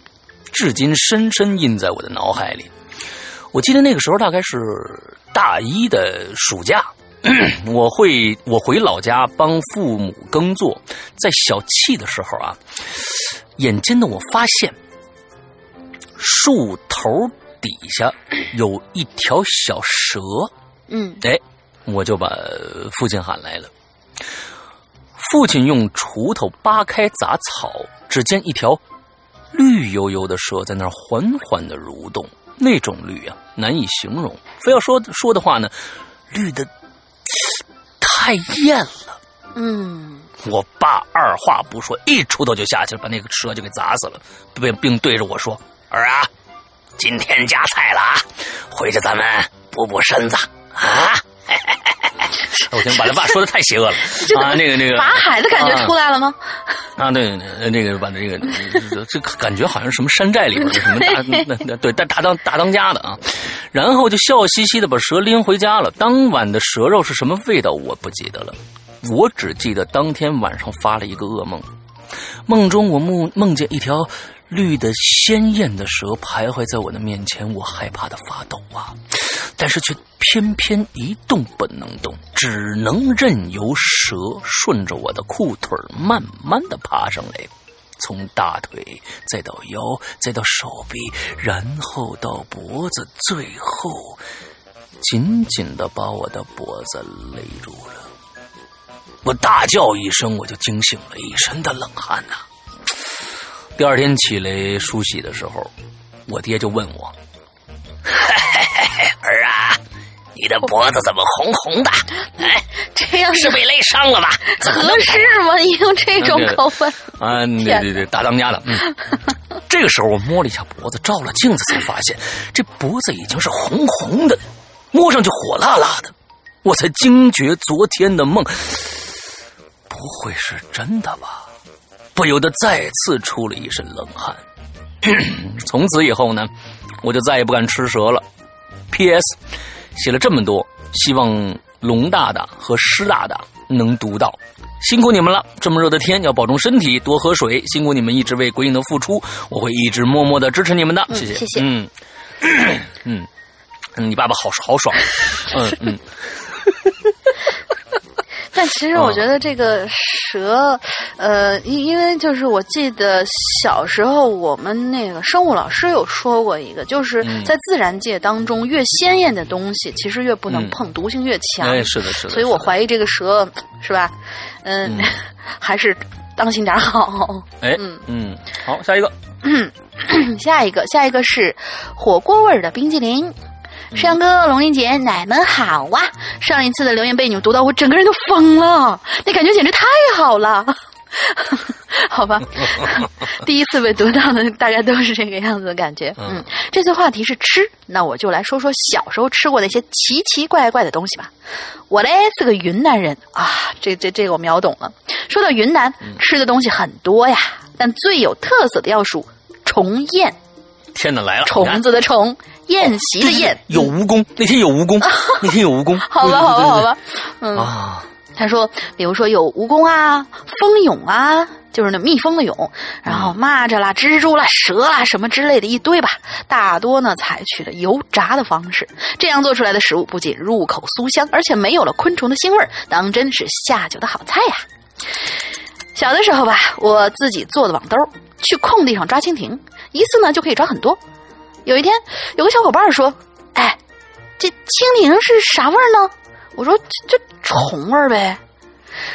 至今深深印在我的脑海里。我记得那个时候大概是大一的暑假，我会我回老家帮父母耕作，在小憩的时候啊，眼尖的我发现树头底下有一条小蛇，嗯哎，我就把父亲喊来了。父亲用锄头扒开杂草，只见一条绿油油的蛇在那儿缓缓的蠕动，那种绿啊，难以形容。非要说说的话呢，绿的 太艳了。嗯我爸二话不说，一锄头就下去了，把那个蛇就给砸死了，并并对着我说：“儿啊，今天加菜了啊，回去咱们补补身子啊。” 我天，把他爸说的太邪恶了 啊！那个那个法海的感觉出来了吗？啊，对，呃那个把那个这这感觉好像什么山寨里边的什么大 那那对大大当大当家的啊，然后就笑嘻嘻的把蛇拎回家了。当晚的蛇肉是什么味道我不记得了，我只记得当天晚上发了一个噩梦，梦中我梦梦见一条绿的鲜艳的蛇徘徊在我的面前，我害怕的发抖啊，但是却偏偏一动不能动，只能任由蛇顺着我的裤腿慢慢的爬上来，从大腿再到腰，再到手臂，然后到脖子，最后紧紧的把我的脖子勒住了。我大叫一声，我就惊醒了，一身的冷汗呐、第二天起来梳洗的时候，我爹就问我：“ 儿啊，你的脖子怎么红红的？哎，这样是被勒伤了吧？合适吗？你用这种口吻，啊，对对对，大当家的。嗯，这个时候我摸了一下脖子，照了镜子才发现这脖子已经是红红的，摸上去火辣辣的。我才惊觉昨天的梦不会是真的吧？不由得再次出了一身冷汗。从此以后呢，我就再也不敢吃蛇了。P.S. 写了这么多，希望龙大大和施大大能读到。辛苦你们了！这么热的天，要保重身体，多喝水。辛苦你们一直为鬼影的付出，我会一直默默的支持你们的。谢谢，谢谢嗯嗯嗯，你爸爸好好爽。嗯嗯，但其实我觉得这个蛇，呃，因因为就是我记得小时候我们那个生物老师有说过一个，就是嗯在自然界当中越鲜艳的东西，其实越不能碰，毒性越强。哎，是的，是的。所以我怀疑这个蛇是吧？嗯，嗯 还是当心点好。哎，嗯嗯，好，下一个，下一个，下一个是火锅味儿的冰激凌。山哥、龙玲姐，奶们好啊！上一次的留言被你们读到，我整个人都疯了，那感觉简直太好了。好吧，第一次被读到的大概都是这个样子的感觉。嗯嗯，这次话题是吃，那我就来说说小时候吃过的一些奇奇怪怪的东西吧。我嘞是个云南人啊，这这这个我秒懂了。说到云南，吃的东西很多呀，但最有特色的要数虫宴，天哪，来了，虫子的虫，宴席的宴。有蜈蚣，那天有蜈蚣，那天有蜈蚣。好吧，好吧，好吧。嗯，啊，他说，比如说有蜈蚣啊、蜂蛹啊，就是那蜜蜂的蛹，然后蚂蚱啦、蜘蛛啦、蛇啦什么之类的一堆吧。大多呢采取了油炸的方式，这样做出来的食物不仅入口酥香，而且没有了昆虫的腥味儿，当真是下酒的好菜呀。小的时候吧，我自己做的网兜，去空地上抓蜻蜓，一次呢就可以抓很多。有一天，有个小伙伴说：“哎，这蜻蜓是啥味儿呢？”我说：“这这虫味儿呗。”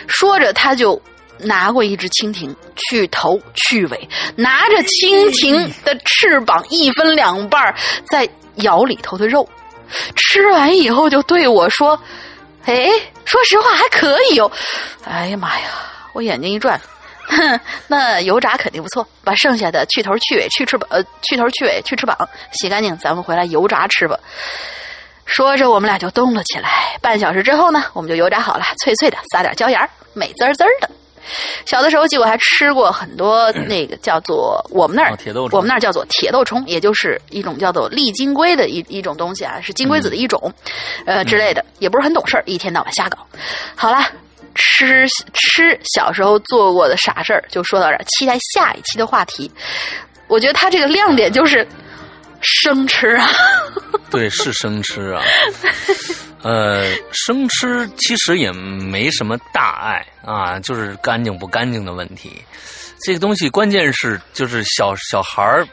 说着，他就拿过一只蜻蜓，去头去尾，拿着蜻蜓的翅膀一分两半儿，再咬里头的肉。吃完以后，就对我说：“哎，说实话还可以哦。”哎呀妈呀！我眼睛一转，那油炸肯定不错。把剩下的去头去尾去翅膀，呃，去头去尾去翅膀洗干净，咱们回来油炸吃吧。说着，我们俩就动了起来。半小时之后呢，我们就油炸好了，脆脆的，撒点椒盐，美滋滋的。小的时候，记我还吃过很多那个叫做我们那儿我们那儿叫做铁豆虫，也就是一种叫做丽金龟的一一种东西啊，是金龟子的一种，呃之类的，也不是很懂事儿，一天到晚瞎搞。好了。吃吃，小时候做过的傻事儿就说到这儿，期待下一期的话题。我觉得它这个亮点就是生吃啊，对，是生吃啊。呃，生吃其实也没什么大碍啊，就是干净不干净的问题。这个东西关键是就是小小孩儿，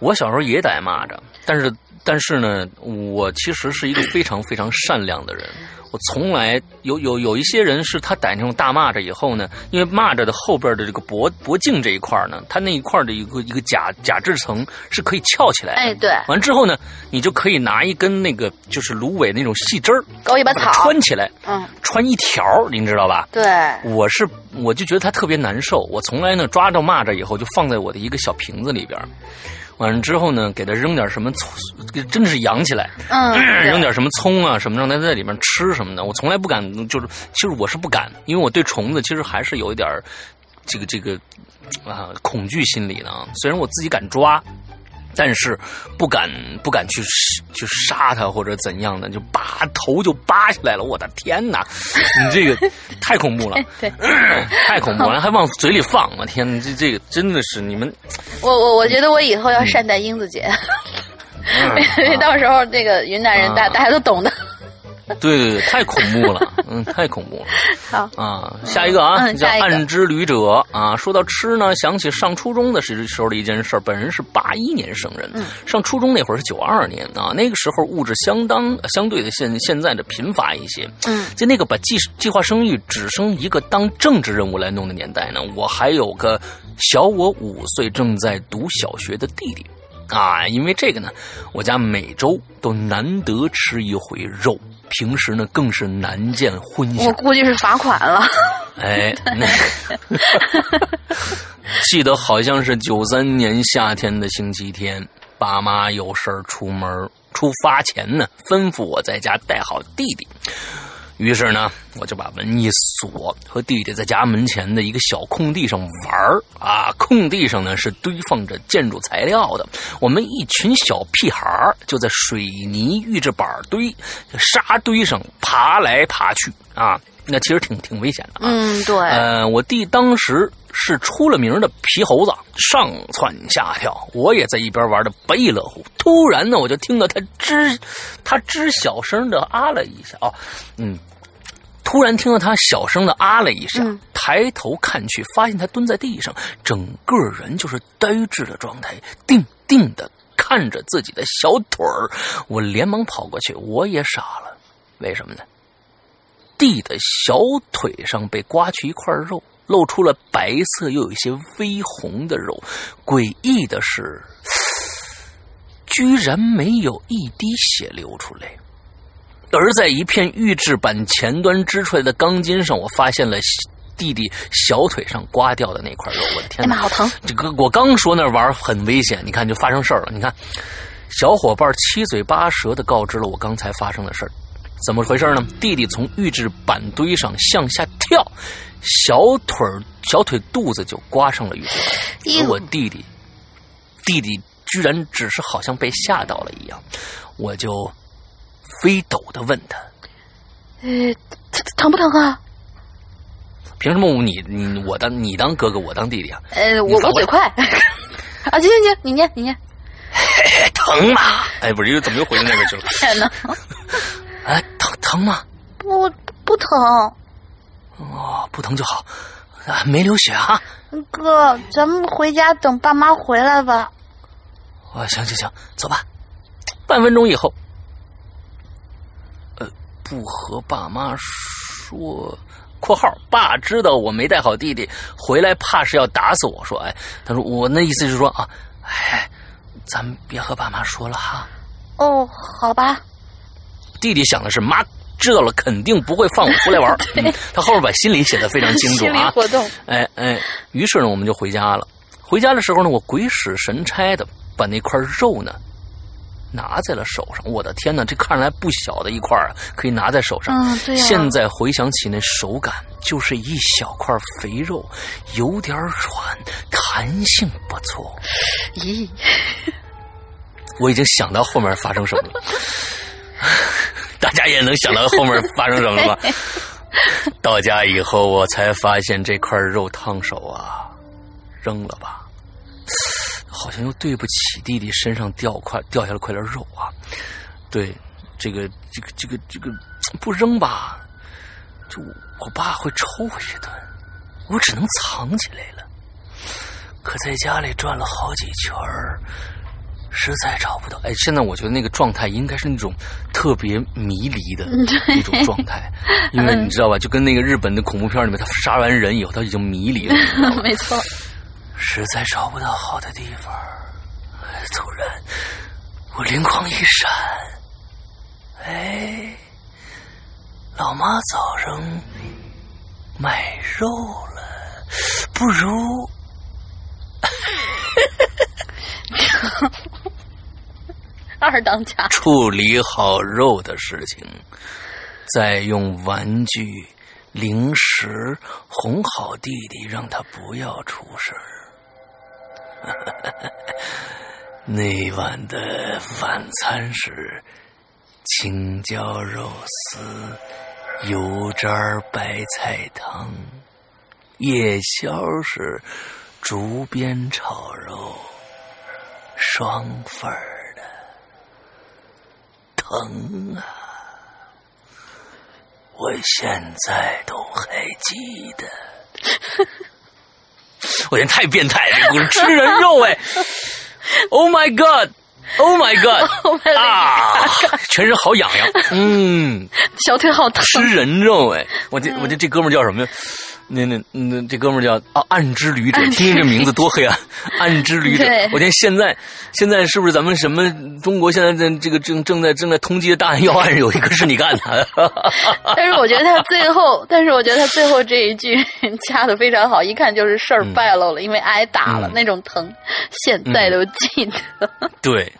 我小时候也逮蚂蚱，但是但是呢，我其实是一个非常非常善良的人。我从来有有有一些人是他逮那种大蚂蚱以后呢，因为蚂蚱的后边的这个脖脖颈这一块呢，它那一块的一个一个甲甲质层是可以翘起来的。哎，对，完之后呢，你就可以拿一根那个就是芦苇那种细枝儿，勾一把草，穿起来，嗯，穿一条，您知道吧？对，我是我就觉得它特别难受，我从来呢抓着蚂蚱以后就放在我的一个小瓶子里边儿，完了之后呢给它扔点什么葱，真的是养起来，嗯，扔点什么葱啊什么让它在里面吃什么的，我从来不敢，就是其实我是不敢，因为我对虫子其实还是有一点儿这个这个啊恐惧心理的啊，虽然我自己敢抓。但是不敢不敢去去杀他或者怎样的，就拔头就拔下来了。我的天哪，你这个太恐怖了，对，太恐怖了，还往嘴里放！我天，这这个真的是你们，我我我觉得我以后要善待英子姐，因为到时候那个云南人大啊大家都懂的。对对对，太恐怖了，嗯，太恐怖了。好，啊，下一个啊，叫暗之旅者啊。说到吃呢，想起上初中的时时候的一件事。本人是八一年生人，嗯上初中那会儿是九二年啊。那个时候物质相当相对的现现在的贫乏一些。嗯在那个把计计划生育只生一个当政治任务来弄的年代呢，我还有个小我五岁正在读小学的弟弟。啊，因为这个呢，我家每周都难得吃一回肉，平时呢更是难见荤我。估计是罚款了。哎，那 记得好像是九三年夏天的星期天，爸妈有事儿出门，出发前呢，吩咐我在家带好弟弟。于是呢，我就把门一锁，和弟弟在家门前的一个小空地上玩儿啊。空地上呢是堆放着建筑材料的，我们一群小屁孩儿就在水泥预制板堆、沙堆上爬来爬去啊。那其实挺挺危险的啊。嗯，对，呃，我弟当时是出了名的皮猴子，上蹿下跳，我也在一边玩的不亦乐乎。突然呢，我就听到他吱，他吱小声的啊了一下啊，嗯，突突然听到他小声的啊了一下，嗯抬头看去，发现他蹲在地上，整个人就是呆滞的状态，定定的看着自己的小腿儿。我连忙跑过去，我也傻了，为什么呢？弟的小腿上被刮去一块肉，露出了白色又有一些微红的肉。诡异的是，居然没有一滴血流出来。而在一片预制板前端支出来的钢筋上，我发现了弟弟小腿上刮掉的那块肉。我的天哪！哎妈，好疼！这个我刚说那玩意儿很危险，你看就发生事儿了。你看，小伙伴七嘴八舌的告知了我刚才发生的事儿，怎么回事呢？弟弟从预制板堆上向下跳，小腿儿小腿肚子就刮上了预制板，我弟弟弟弟居然只是好像被吓到了一样，我就飞抖的问他。呃，疼疼不疼啊？凭什么你你我当你当哥哥，我当弟弟啊？呃，我我嘴快 啊！行行行，你念你念。哎 疼吗？哎，不是，又怎么又回到那个去了？天哪，哎，疼疼吗？不不疼，哦，不疼就好，啊，没流血啊。哥，咱们回家等爸妈回来吧。啊，行行行，走吧。半分钟以后，呃，不和爸妈说。（括号爸知道我没带好弟弟回来，怕是要打死我。说，哎，他说我那意思是说啊，哎，咱们别和爸妈说了哈。哦，好吧。弟弟想的是妈知道了肯定不会放我出来玩。他后面把心里写的非常清楚啊。活动。哎哎，于是呢，我们就回家了。回家的时候呢，我鬼使神差的把那块肉呢拿在了手上。我的天哪，这看来不小的一块啊，可以拿在手上。嗯，现在回想起那手感，就是一小块肥肉，有点软，弹性不错。咦，我已经想到后面发生什么了，大家也能想到后面发生什么了吧？到家以后，我才发现这块肉烫手啊，扔了吧。好像又对不起弟弟身上掉块掉下了块肉啊！对，这个这个这个这个不扔吧，就我爸会抽我一顿，我只能藏起来了。可在家里转了好几圈儿，实在找不到。哎，现在我觉得那个状态应该是那种特别迷离的一种状态，因为你知道吧，就跟那个日本的恐怖片里面，他杀完人以后他已经迷离了，没错。实在找不到好的地方，突然我灵光一闪，哎，老妈早上买肉了，不如 二当家，处理好肉的事情，再用玩具、零食哄好弟弟，让他不要出事儿。那晚的晚餐是青椒肉丝、油渣白菜汤，夜宵是竹鞭炒肉，双份儿。疼啊！我现在都还记得。我天，太变态了！这故事吃人肉哎！Oh my god！Oh my god！啊，全身好痒痒。嗯，小腿好疼。吃人肉哎！我这我这这哥们叫什么呀？那那那这哥们叫啊暗之旅者，听听这名字多黑暗！暗之旅者，我天，现在现在是不是咱们什么中国现在在这个正正在正在通缉的大案要案有一个是你干的？但是我觉得他最后，但是我觉得他最后这一句 加的非常好，一看就是事儿败露了，因为挨打了、嗯、那种疼，现在都记得。对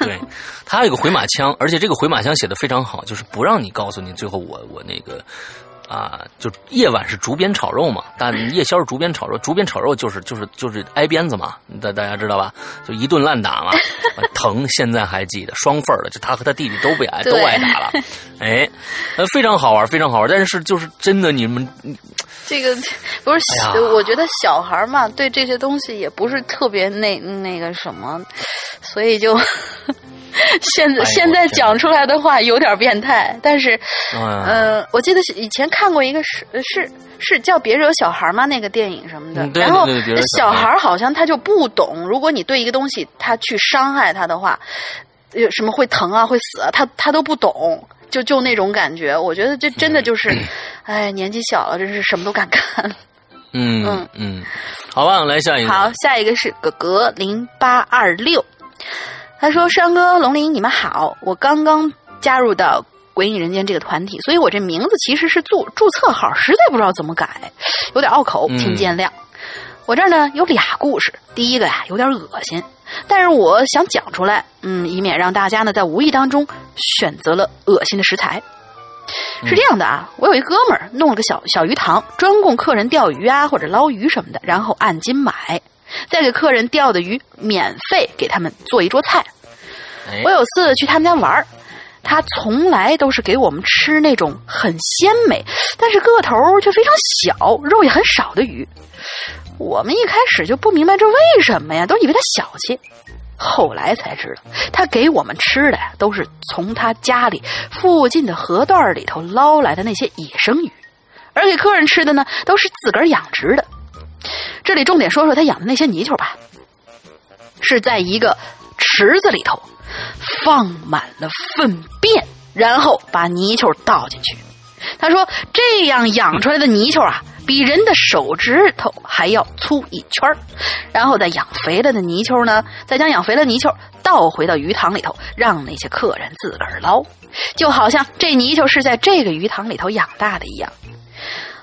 对，他有个回马枪，而且这个回马枪写的非常好，就是不让你告诉你最后我我那个。啊，就夜晚是竹鞭炒肉嘛，但夜宵是竹鞭炒肉，竹鞭炒肉就是就是就是挨鞭子嘛，大大家知道吧？就一顿乱打嘛，疼，现在还记得，双份的，就他和他弟弟都被挨都挨打了，哎，非常好玩，非常好玩，但是就是真的你们。这个 不是，哎、我觉得小孩嘛，对这些东西也不是特别那那个什么，所以就 现在、哎现在讲出来的话有点变态，但是，嗯呃，我记得是以前看过一个是是是叫《别惹小孩》吗？那个电影什么的，嗯对然后小孩好像他就不懂，如果你对一个东西他去伤害他的话，有什么会疼啊，会死啊，他他都不懂。就就那种感觉，我觉得这真的就是，哎，年纪小了，真是什么都敢干。嗯嗯嗯，好吧，来下一个。好，下一个是哥哥零八二六，他说：“山哥、龙鳞，你们好，我刚刚加入到鬼影人间这个团体，所以我这名字其实是注注册号，实在不知道怎么改，有点拗口，嗯请见谅。我这儿呢有俩故事，第一个呀有点恶心，但是我想讲出来，嗯，以免让大家呢在无意当中选择了恶心的食材。是这样的啊，我有一哥们儿弄了个小小鱼塘，专供客人钓鱼啊或者捞鱼什么的，然后按斤买，再给客人钓的鱼免费给他们做一桌菜。我有次去他们家玩儿，他从来都是给我们吃那种很鲜美，但是个头却非常小、肉也很少的鱼。我们一开始就不明白这为什么呀，都以为他小气。后来才知道，他给我们吃的呀，都是从他家里附近的河段里头捞来的那些野生鱼，而给客人吃的呢，都是自个儿养殖的。这里重点说说他养的那些泥鳅吧，是在一个池子里头放满了粪便，然后把泥鳅倒进去。他说这样养出来的泥鳅啊，比人的手指头还要粗一圈儿然后再养肥了的泥鳅呢，再将养肥了泥鳅倒回到鱼塘里头，让那些客人自个儿捞，就好像这泥鳅是在这个鱼塘里头养大的一样。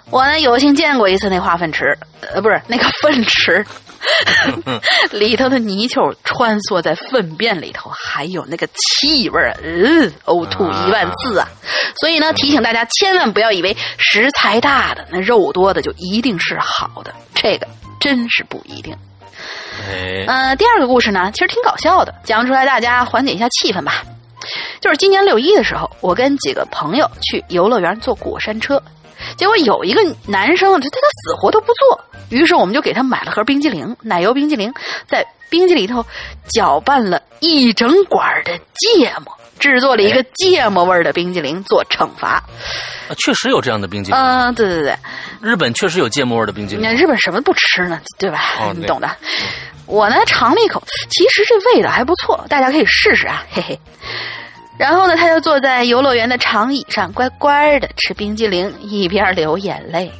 我呢有幸见过一次那化粪池，呃，不是那个粪池，里头的泥鳅穿梭在粪便里头，还有那个气味儿啊，呃，呕吐一万次啊！所以呢，提醒大家千万不要以为食材大的、那肉多的就一定是好的，这个真是不一定。哎，呃，第二个故事呢，其实挺搞笑的，讲出来大家缓解一下气氛吧。就是今年六一的时候，我跟几个朋友去游乐园坐过山车，结果有一个男生，他他死活都不做，于是我们就给他买了盒冰激凌，奶油冰激凌，在冰激里头搅拌了一整管的芥末，制作了一个芥末味儿的冰激凌做惩罚。啊确实有这样的冰激凌，嗯、对对对，日本确实有芥末味的冰激凌。那日本什么不吃呢？对吧？你懂的。我呢尝了一口，其实这味道还不错，大家可以试试啊，嘿嘿。然后呢，他就坐在游乐园的长椅上，乖乖的吃冰激凌，一边流眼泪。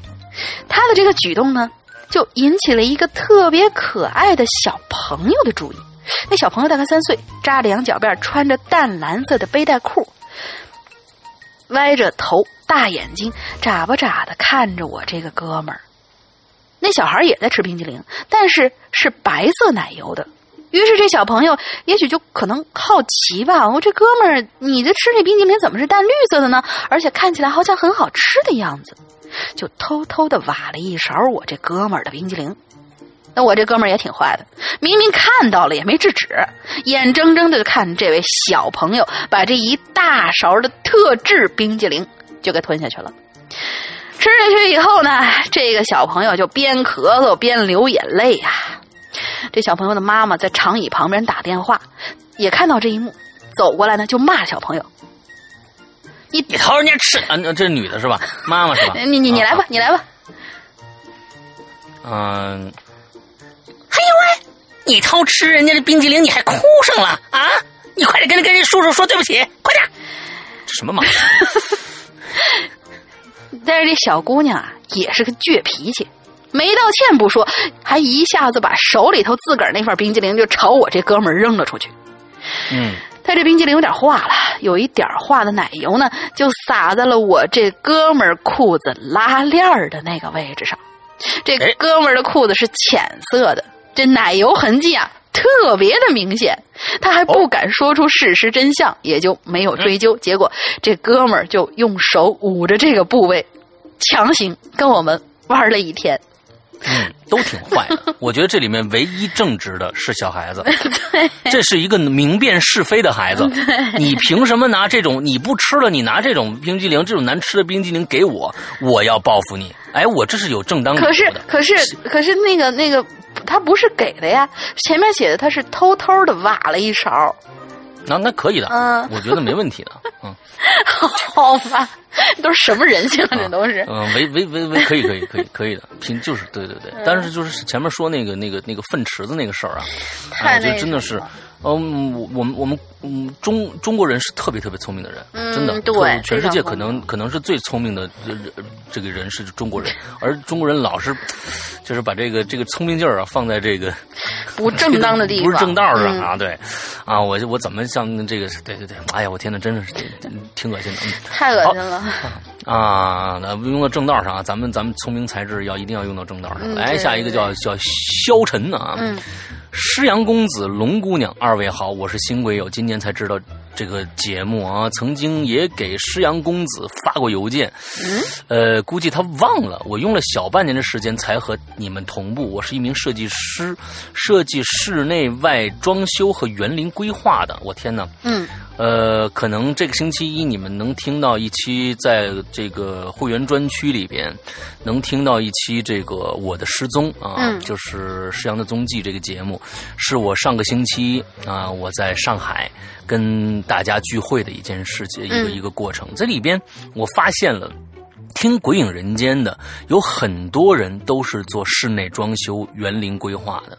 他的这个举动呢，就引起了一个特别可爱的小朋友的注意。那小朋友大概三岁，扎着羊角辫，穿着淡蓝色的背带裤，歪着头，大眼睛眨巴眨的看着我这个哥们儿。那小孩也在吃冰激凌，但是是白色奶油的。于是这小朋友也许就可能好奇吧，我这哥们儿，你的吃这冰激凌怎么是淡绿色的呢？而且看起来好像很好吃的样子，就偷偷的挖了一勺我这哥们儿的冰激凌。那我这哥们儿也挺坏的，明明看到了也没制止，眼睁睁的看这位小朋友把这一大勺的特制冰激凌就给吞下去了。吃下去以后呢，这个小朋友就边咳嗽边流眼泪呀、这小朋友的妈妈在长椅旁边打电话，也看到这一幕，走过来呢就骂小朋友你偷人家吃啊？这是女的是吧？妈妈是吧：“？你你你来吧，你来吧。嗯，还有喂，你偷吃人家的冰激凌，你还哭上了啊？你快点跟跟人叔叔说对不起，快点！这什么嘛？但是这小姑娘啊，也是个倔脾气，没道歉不说，还一下子把手里头自个儿那份冰激凌就朝我这哥们儿扔了出去。嗯，他这冰激凌有点化了，有一点化的奶油呢，就洒在了我这哥们儿裤子拉链儿的那个位置上。这哎哥们儿的裤子是浅色的，这奶油痕迹啊特别的明显。他还不敢说出事实真相，也就没有追究。结果这哥们儿就用手捂着这个部位，强行跟我们玩了一天。嗯，都挺坏的。我觉得这里面唯一正直的是小孩子，这是一个明辨是非的孩子。你凭什么拿这种你不吃了，你拿这种冰激凌，这种难吃的冰激凌给我，我要报复你。哎，我这是有正当理由可是。可是可是那个那个，他不是给的呀，前面写的他是偷偷的挖了一勺。那那可以的，嗯我觉得没问题的，嗯 好吧，都是什么人性啊？这都是。嗯，维维维维可以可以可以可以的，拼就是对对对，嗯但是就是前面说那个那个那个粪池子那个事儿啊，啊，太那就真的是嗯，我我们我们嗯中中国人是特别特别聪明的人，嗯真的，对全世界可能可能是最聪明的这这这个人是中国人，而中国人老是就是把这个这个聪明劲儿啊放在这个不正当的地方，不是正道上嗯啊，对，啊，我我怎么像这个对对对，哎呀，我天呐，真的是挺恶心的，嗯。太恶心了。啊，那用到正道上啊，咱们咱们聪明才智要一定要用到正道上。来，下一个对叫叫萧晨啊，嗯，施阳公子、龙姑娘，二二位好，我是新鬼友，今年才知道这个节目啊，曾经也给施阳公子发过邮件，嗯，呃，估计他忘了，我用了小半年的时间才和你们同步。我是一名设计师，设计室内外装修和园林规划的。我天哪，嗯，呃，可能这个星期一你们能听到一期，在这个会员专区里边能听到一期这个我的失踪啊，嗯就是施阳的踪迹这个节目，是我上个星期啊、我在上海跟大家聚会的一件事情，一个嗯一个过程。这里边我发现了。听《鬼影人间》的有很多人都是做室内装修、园林规划的，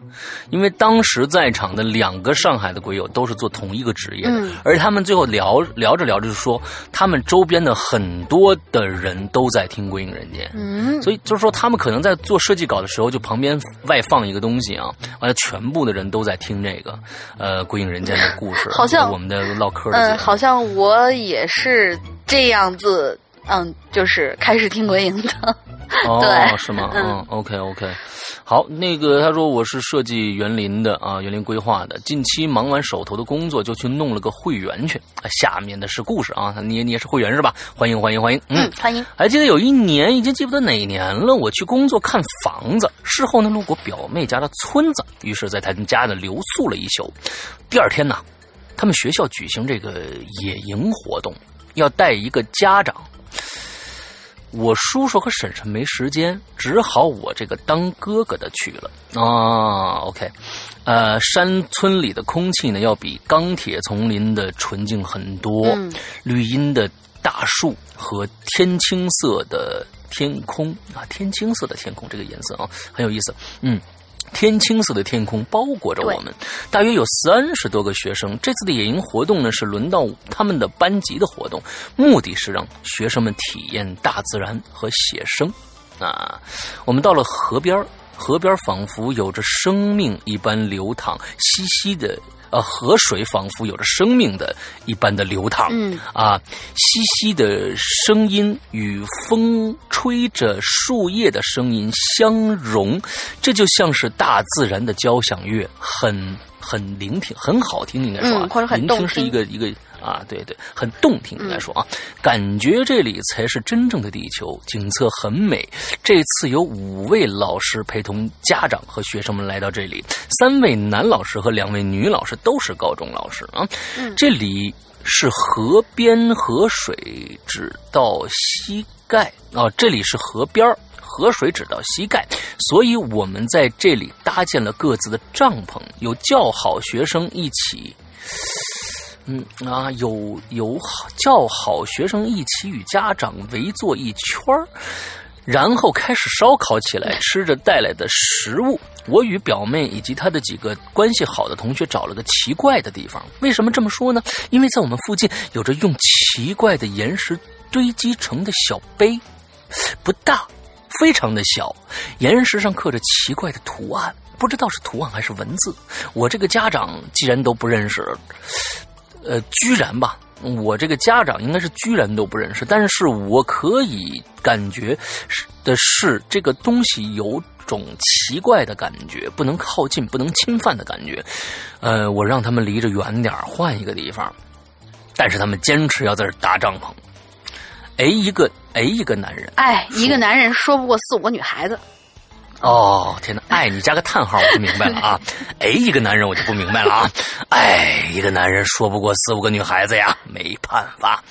因为当时在场的两个上海的鬼友都是做同一个职业的，嗯。而他们最后聊聊着聊着就说，他们周边的很多的人都在听《鬼影人间》，嗯，所以就是说，他们可能在做设计稿的时候，就旁边外放一个东西啊，完了，全部的人都在听这个呃《鬼影人间》的故事，好像我们的唠嗑好像我也是这样子，嗯，就是开始听鬼影的。哦，对是吗？嗯嗯，OK OK，好，那个他说我是设计园林的啊，园林规划的，近期忙完手头的工作，就去弄了个会员去。啊下面的是故事啊，你你也是会员是吧？欢迎欢迎欢迎，嗯嗯，欢迎。还记得有一年，已经记不得哪年了。我去工作看房子，事后呢路过表妹家的村子，于是在他们家呢留宿了一宿。第二天呢，他们学校举行这个野营活动，要带一个家长。我叔叔和婶婶没时间，只好我这个当哥哥的去了啊。OK，呃，山村里的空气呢，要比钢铁丛林的纯净很多。嗯绿荫的大树和天青色的天空啊，天青色的天空这个颜色啊很有意思。嗯，天青色的天空包裹着我们，大约有三十多个学生。这次的野营活动呢，是轮到他们的班级的活动，目的是让学生们体验大自然和写生。啊，我们到了河边儿河边仿佛有着生命一般流淌，细细的。呃，河水仿佛有着生命的一般的流淌，嗯。啊，淅淅的声音与风吹着树叶的声音相融，这就像是大自然的交响乐，很很聆听，很好听，应该说啊，嗯或者很聆听动听是一个一个啊，对对，很动听，应该说啊，感觉这里才是真正的地球，景色很美。这次有五位老师陪同家长和学生们来到这里，三位男老师和两位女老师都是高中老师啊。嗯这里是河边，河水只到膝盖啊，这里是河边儿河水只到膝盖，所以我们在这里搭建了各自的帐篷，有叫好学生一起。嗯啊，有有好叫好学生一起与家长围坐一圈，然后开始烧烤起来，吃着带来的食物。我与表妹以及她的几个关系好的同学找了个奇怪的地方。为什么这么说呢？因为在我们附近有着用奇怪的岩石堆积成的小碑，不大，非常的小，岩石上刻着奇怪的图案，不知道是图案还是文字。我这个家长既然都不认识，呃，居然吧，我这个家长应该是居然都不认识，但是我可以感觉的是这个东西有种奇怪的感觉，不能靠近，不能侵犯的感觉。呃，我让他们离着远点换一个地方，但是他们坚持要在这搭帐篷。哎，一个哎，一个男人，哎，一个男人说不过四五个女孩子。哦，天哪！哎，你加个叹号，我就明白了啊。哎，一个男人我就不明白了啊。哎，一个男人说不过四五个女孩子呀，没办法。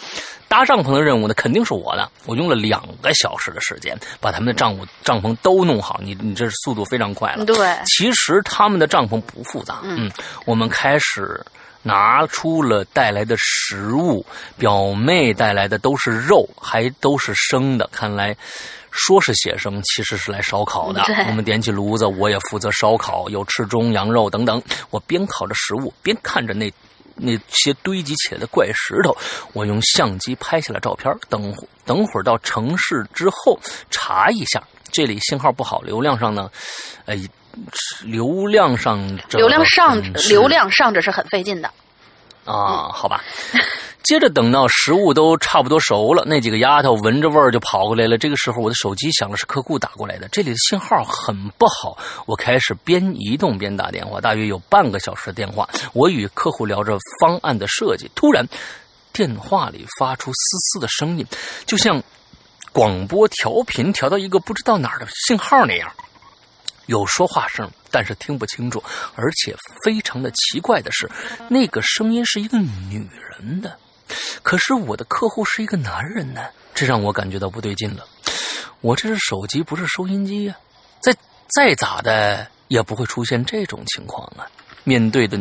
搭帐篷的任务呢，肯定是我的。我用了两个小时的时间，把他们的帐篷帐篷都弄好。你你这速度非常快了。对，其实他们的帐篷不复杂，嗯我们开始拿出了带来的食物，表妹带来的都是肉，还都是生的。看来说是写生，其实是来烧烤的。我们点起炉子，我也负责烧烤，有翅中、羊肉等等。我边烤着食物，边看着那那些堆积起来的怪石头。我用相机拍下了照片，等等会儿到城市之后查一下。这里信号不好，流量上呢，哎，流量上流量上流量上着是很费劲的啊。好吧，接着等到食物都差不多熟了，那几个丫头闻着味儿就跑过来了。这个时候我的手机响了，是客户打过来的。这里的信号很不好，我开始边移动边打电话，大约有半个小时的电话。我与客户聊着方案的设计，突然电话里发出嘶嘶的声音，就像。广播调频调到一个不知道哪儿的信号那样，有说话声，但是听不清楚，而且非常的奇怪的是，那个声音是一个女人的，可是我的客户是一个男人呢，这让我感觉到不对劲了。我这是手机，不是收音机呀，再再咋的也不会出现这种情况啊。面对的。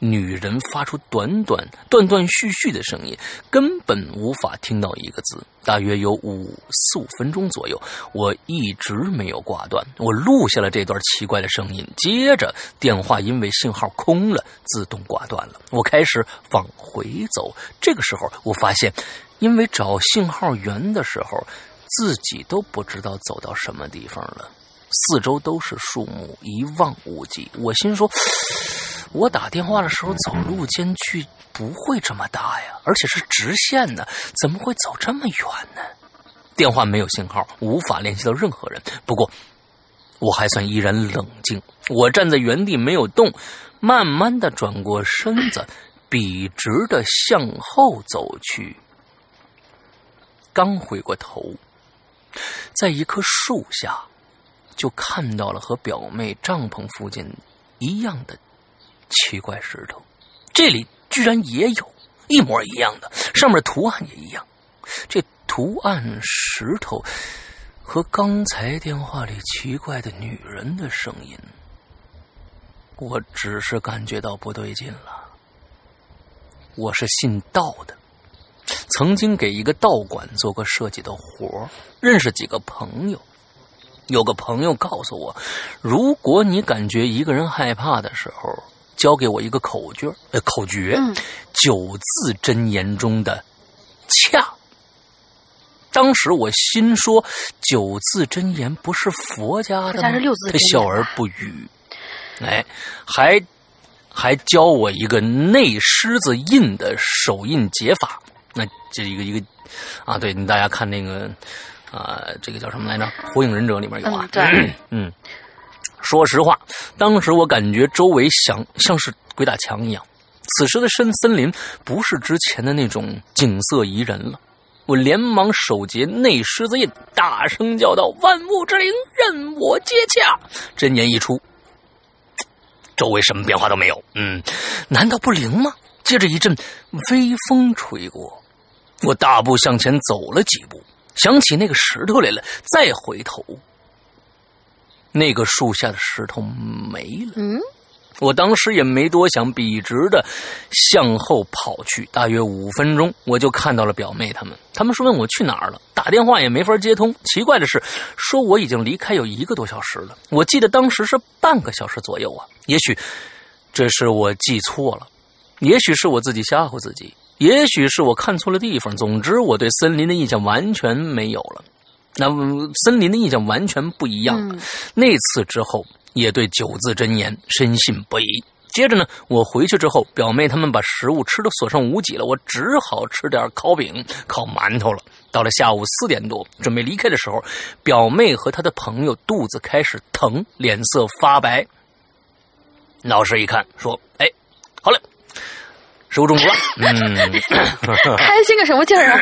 女人发出短短、断断续续的声音，根本无法听到一个字。大约有五四五分钟左右，我一直没有挂断。我录下了这段奇怪的声音。接着，电话因为信号空了，自动挂断了。我开始往回走。这个时候，我发现，因为找信号源的时候，自己都不知道走到什么地方了。四周都是树木，一望无际。我心说。我打电话的时候走路间距不会这么大呀，而且是直线的，怎么会走这么远呢？电话没有信号，无法联系到任何人。不过我还算依然冷静，我站在原地没有动，慢慢的转过身子，笔直的向后走去。刚回过头，在一棵树下，就看到了和表妹帐篷附近一样的。奇怪石头，这里居然也有一模一样的，上面图案也一样。这图案石头和刚才电话里奇怪的女人的声音，我只是感觉到不对劲了。我是信道的，曾经给一个道馆做过设计的活认识几个朋友。有个朋友告诉我，如果你感觉一个人害怕的时候。教给我一个口诀，呃，口诀，九字真言中的“恰”。当时我心说，九字真言不是佛家的吗？他笑而不语。哎，还还教我一个内狮子印的手印解法。那这一个一个啊，对，大家看那个啊，这个叫什么来着？《火影忍者》里面有啊。对，嗯。说实话，当时我感觉周围像像是鬼打墙一样。此时的深森林不是之前的那种景色宜人了。我连忙手结内狮子印，大声叫道：“万物之灵，任我接洽！”真言一出，周围什么变化都没有。嗯，难道不灵吗？接着一阵微风吹过，我大步向前走了几步，想起那个石头来了，再回头。那个树下的石头没了。嗯，我当时也没多想，笔直的向后跑去。大约五分钟，我就看到了表妹他们。他们说问我去哪儿了，打电话也没法接通。奇怪的是，说我已经离开有一个多小时了。我记得当时是半个小时左右啊。也许这是我记错了，也许是我自己吓唬自己，也许是我看错了地方。总之，我对森林的印象完全没有了。那森林的印象完全不一样。那次之后，也对九字真言深信不疑。接着呢，我回去之后，表妹他们把食物吃的所剩无几了，我只好吃点烤饼、烤馒头了。到了下午四点多，准备离开的时候，表妹和她的朋友肚子开始疼，脸色发白。老师一看，说：“哎，好了，食物中毒了。”嗯，开心个什么劲儿啊！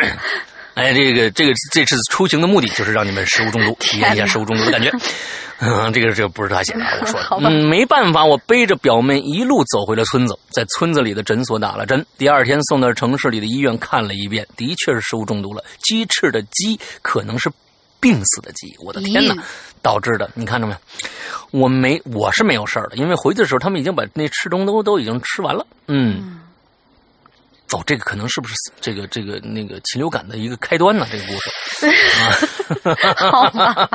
哎，这个这个这次出行的目的就是让你们食物中毒，体验一下食物中毒的感觉。嗯，这个这个不是他写的，我说 的。嗯，没办法，我背着表妹一路走回了村子，在村子里的诊所打了针。第二天送到城市里的医院看了一遍，的确是食物中毒了。鸡翅的鸡可能是病死的鸡，我的天哪！导致的，你看着没？我没我是没有事儿的，因为回去的时候他们已经把那翅中都都已经吃完了。嗯，哦，这个可能是不是这个这个那个禽流感的一个开端呢？这个故事好吧，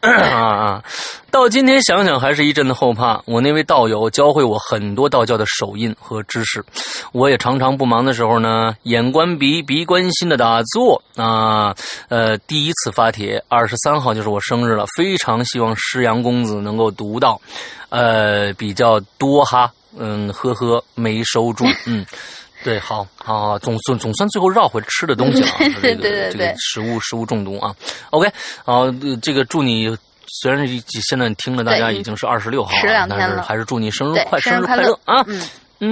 啊啊！到今天想想，还是一阵的后怕。我那位道友教会我很多道教的手印和知识，我也常常不忙的时候呢，眼观鼻，鼻观心的打坐啊。呃，第一次发帖，二十三号就是我生日了，非常希望师阳公子能够读到，呃，比较多哈，嗯，呵呵，没收住，嗯。对，好，好，好，总总总算最后绕回吃的东西了，对对对这个食物食物中毒啊。OK，好，这个祝你，虽然现在听了大家已经是二十六号了，但是还是祝你生日快，生日快乐啊！嗯，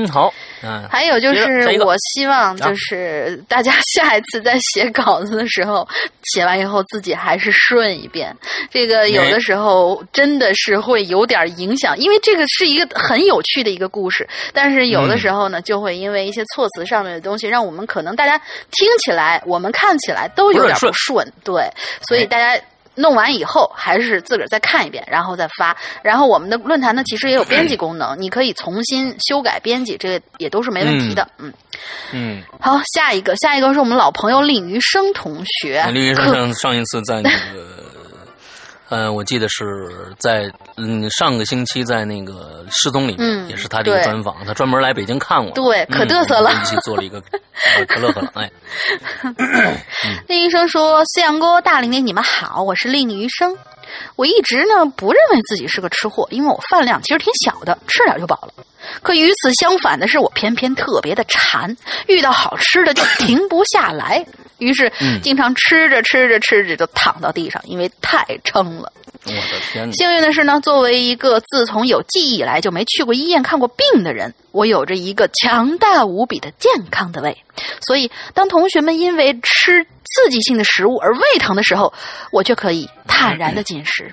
好，嗯，还有就是，我希望就是大家 下一次在写稿子的时候，写完以后自己还是顺一遍。这个有的时候真的是会有点影响，因为这个是一个很有趣的一个故事，但是有的时候呢，就会因为一些措辞上面的东西，让我们可能大家听起来，我们看起来都有点不顺，对，所以大家。弄完以后，还是自个儿再看一遍，然后再发。然后我们的论坛呢，其实也有编辑功能，你可以重新修改编辑，这个也都是没问题的。嗯嗯。好，下一个，下一个是我们老朋友李余生同学。李余生上上一次在那个。嗯，我记得是在嗯上个星期在那个失踪里面，也是他这个专访，他专门来北京看我，对，可嘚瑟了，一起做了一个可乐呵了，哎。令医生说：“四阳哥、大玲玲，你们好，我是令余生。我一直呢不认为自己是个吃货，因为我饭量其实挺小的，吃点就饱了。可与此相反的是，我偏偏特别的馋，遇到好吃的就停不下来。”于是，经常吃着吃着吃着就躺到地上，因为太撑了。我的天！幸运的是呢，作为一个自从有记忆以来就没去过医院看过病的人，我有着一个强大无比的健康的胃。所以，当同学们因为吃刺激性的食物而胃疼的时候，我却可以坦然的进食。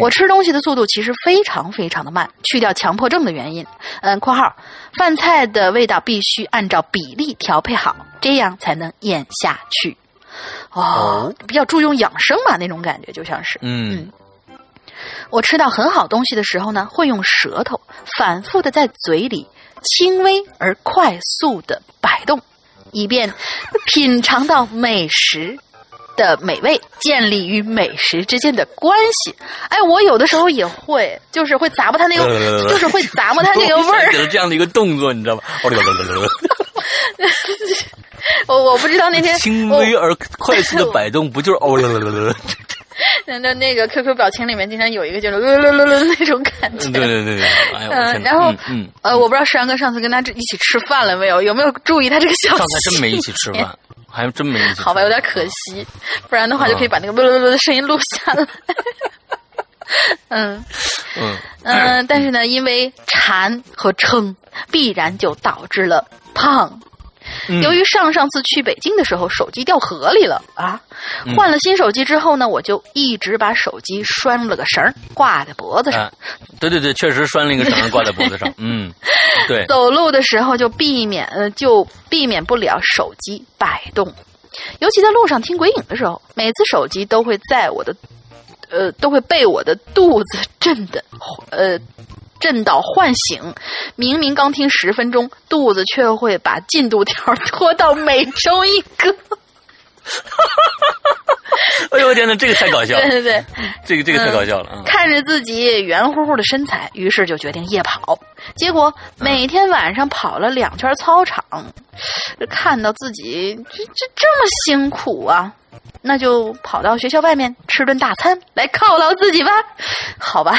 我吃东西的速度其实非常非常的慢，去掉强迫症的原因。嗯，括号，饭菜的味道必须按照比例调配好，这样才能咽下去。哦，比较注重养生嘛，那种感觉就像是。嗯，我吃到很好东西的时候呢，会用舌头反复的在嘴里轻微而快速的摆动，以便品尝到美食。的美味建立与美食之间的关系。哎，我有的时候也会，就是会咂摸它那个，就是会咂摸它那个味儿。这样的一个动作，你知道吗？我我不知道那天轻微而快速的摆动，不就是哦了了了了？那那那个 QQ 表情里面经常有一个就是噜噜噜噜那种感觉。对对对对。嗯，然后嗯呃，我不知道石阳哥上次跟他一起吃饭了没有？有没有注意他这个小？上次真没一起吃饭。还真没一起好吧，有点可惜，不然的话就可以把那个噜噜噜的声音录下来。嗯嗯嗯，但是呢，因为馋和撑，必然就导致了胖。由于上上次去北京的时候手机掉河里了啊，换了新手机之后呢，我就一直把手机拴了个绳挂在脖子上。对对对，确实拴了一个绳挂在脖子上。嗯，对。走路的时候就避免呃，就避免不了手机摆动，尤其在路上听鬼影的时候，每次手机都会在我的呃都会被我的肚子震得呃。震到唤醒，明明刚听十分钟，肚子却会把进度条拖到每周一个。哎呦我天哪，这个太搞笑了！对对对，这个这个太搞笑了。看着自己圆乎乎的身材，于是就决定夜跑。结果每天晚上跑了两圈操场，看到自己这这这么辛苦啊，那就跑到学校外面吃顿大餐来犒劳自己吧。好吧。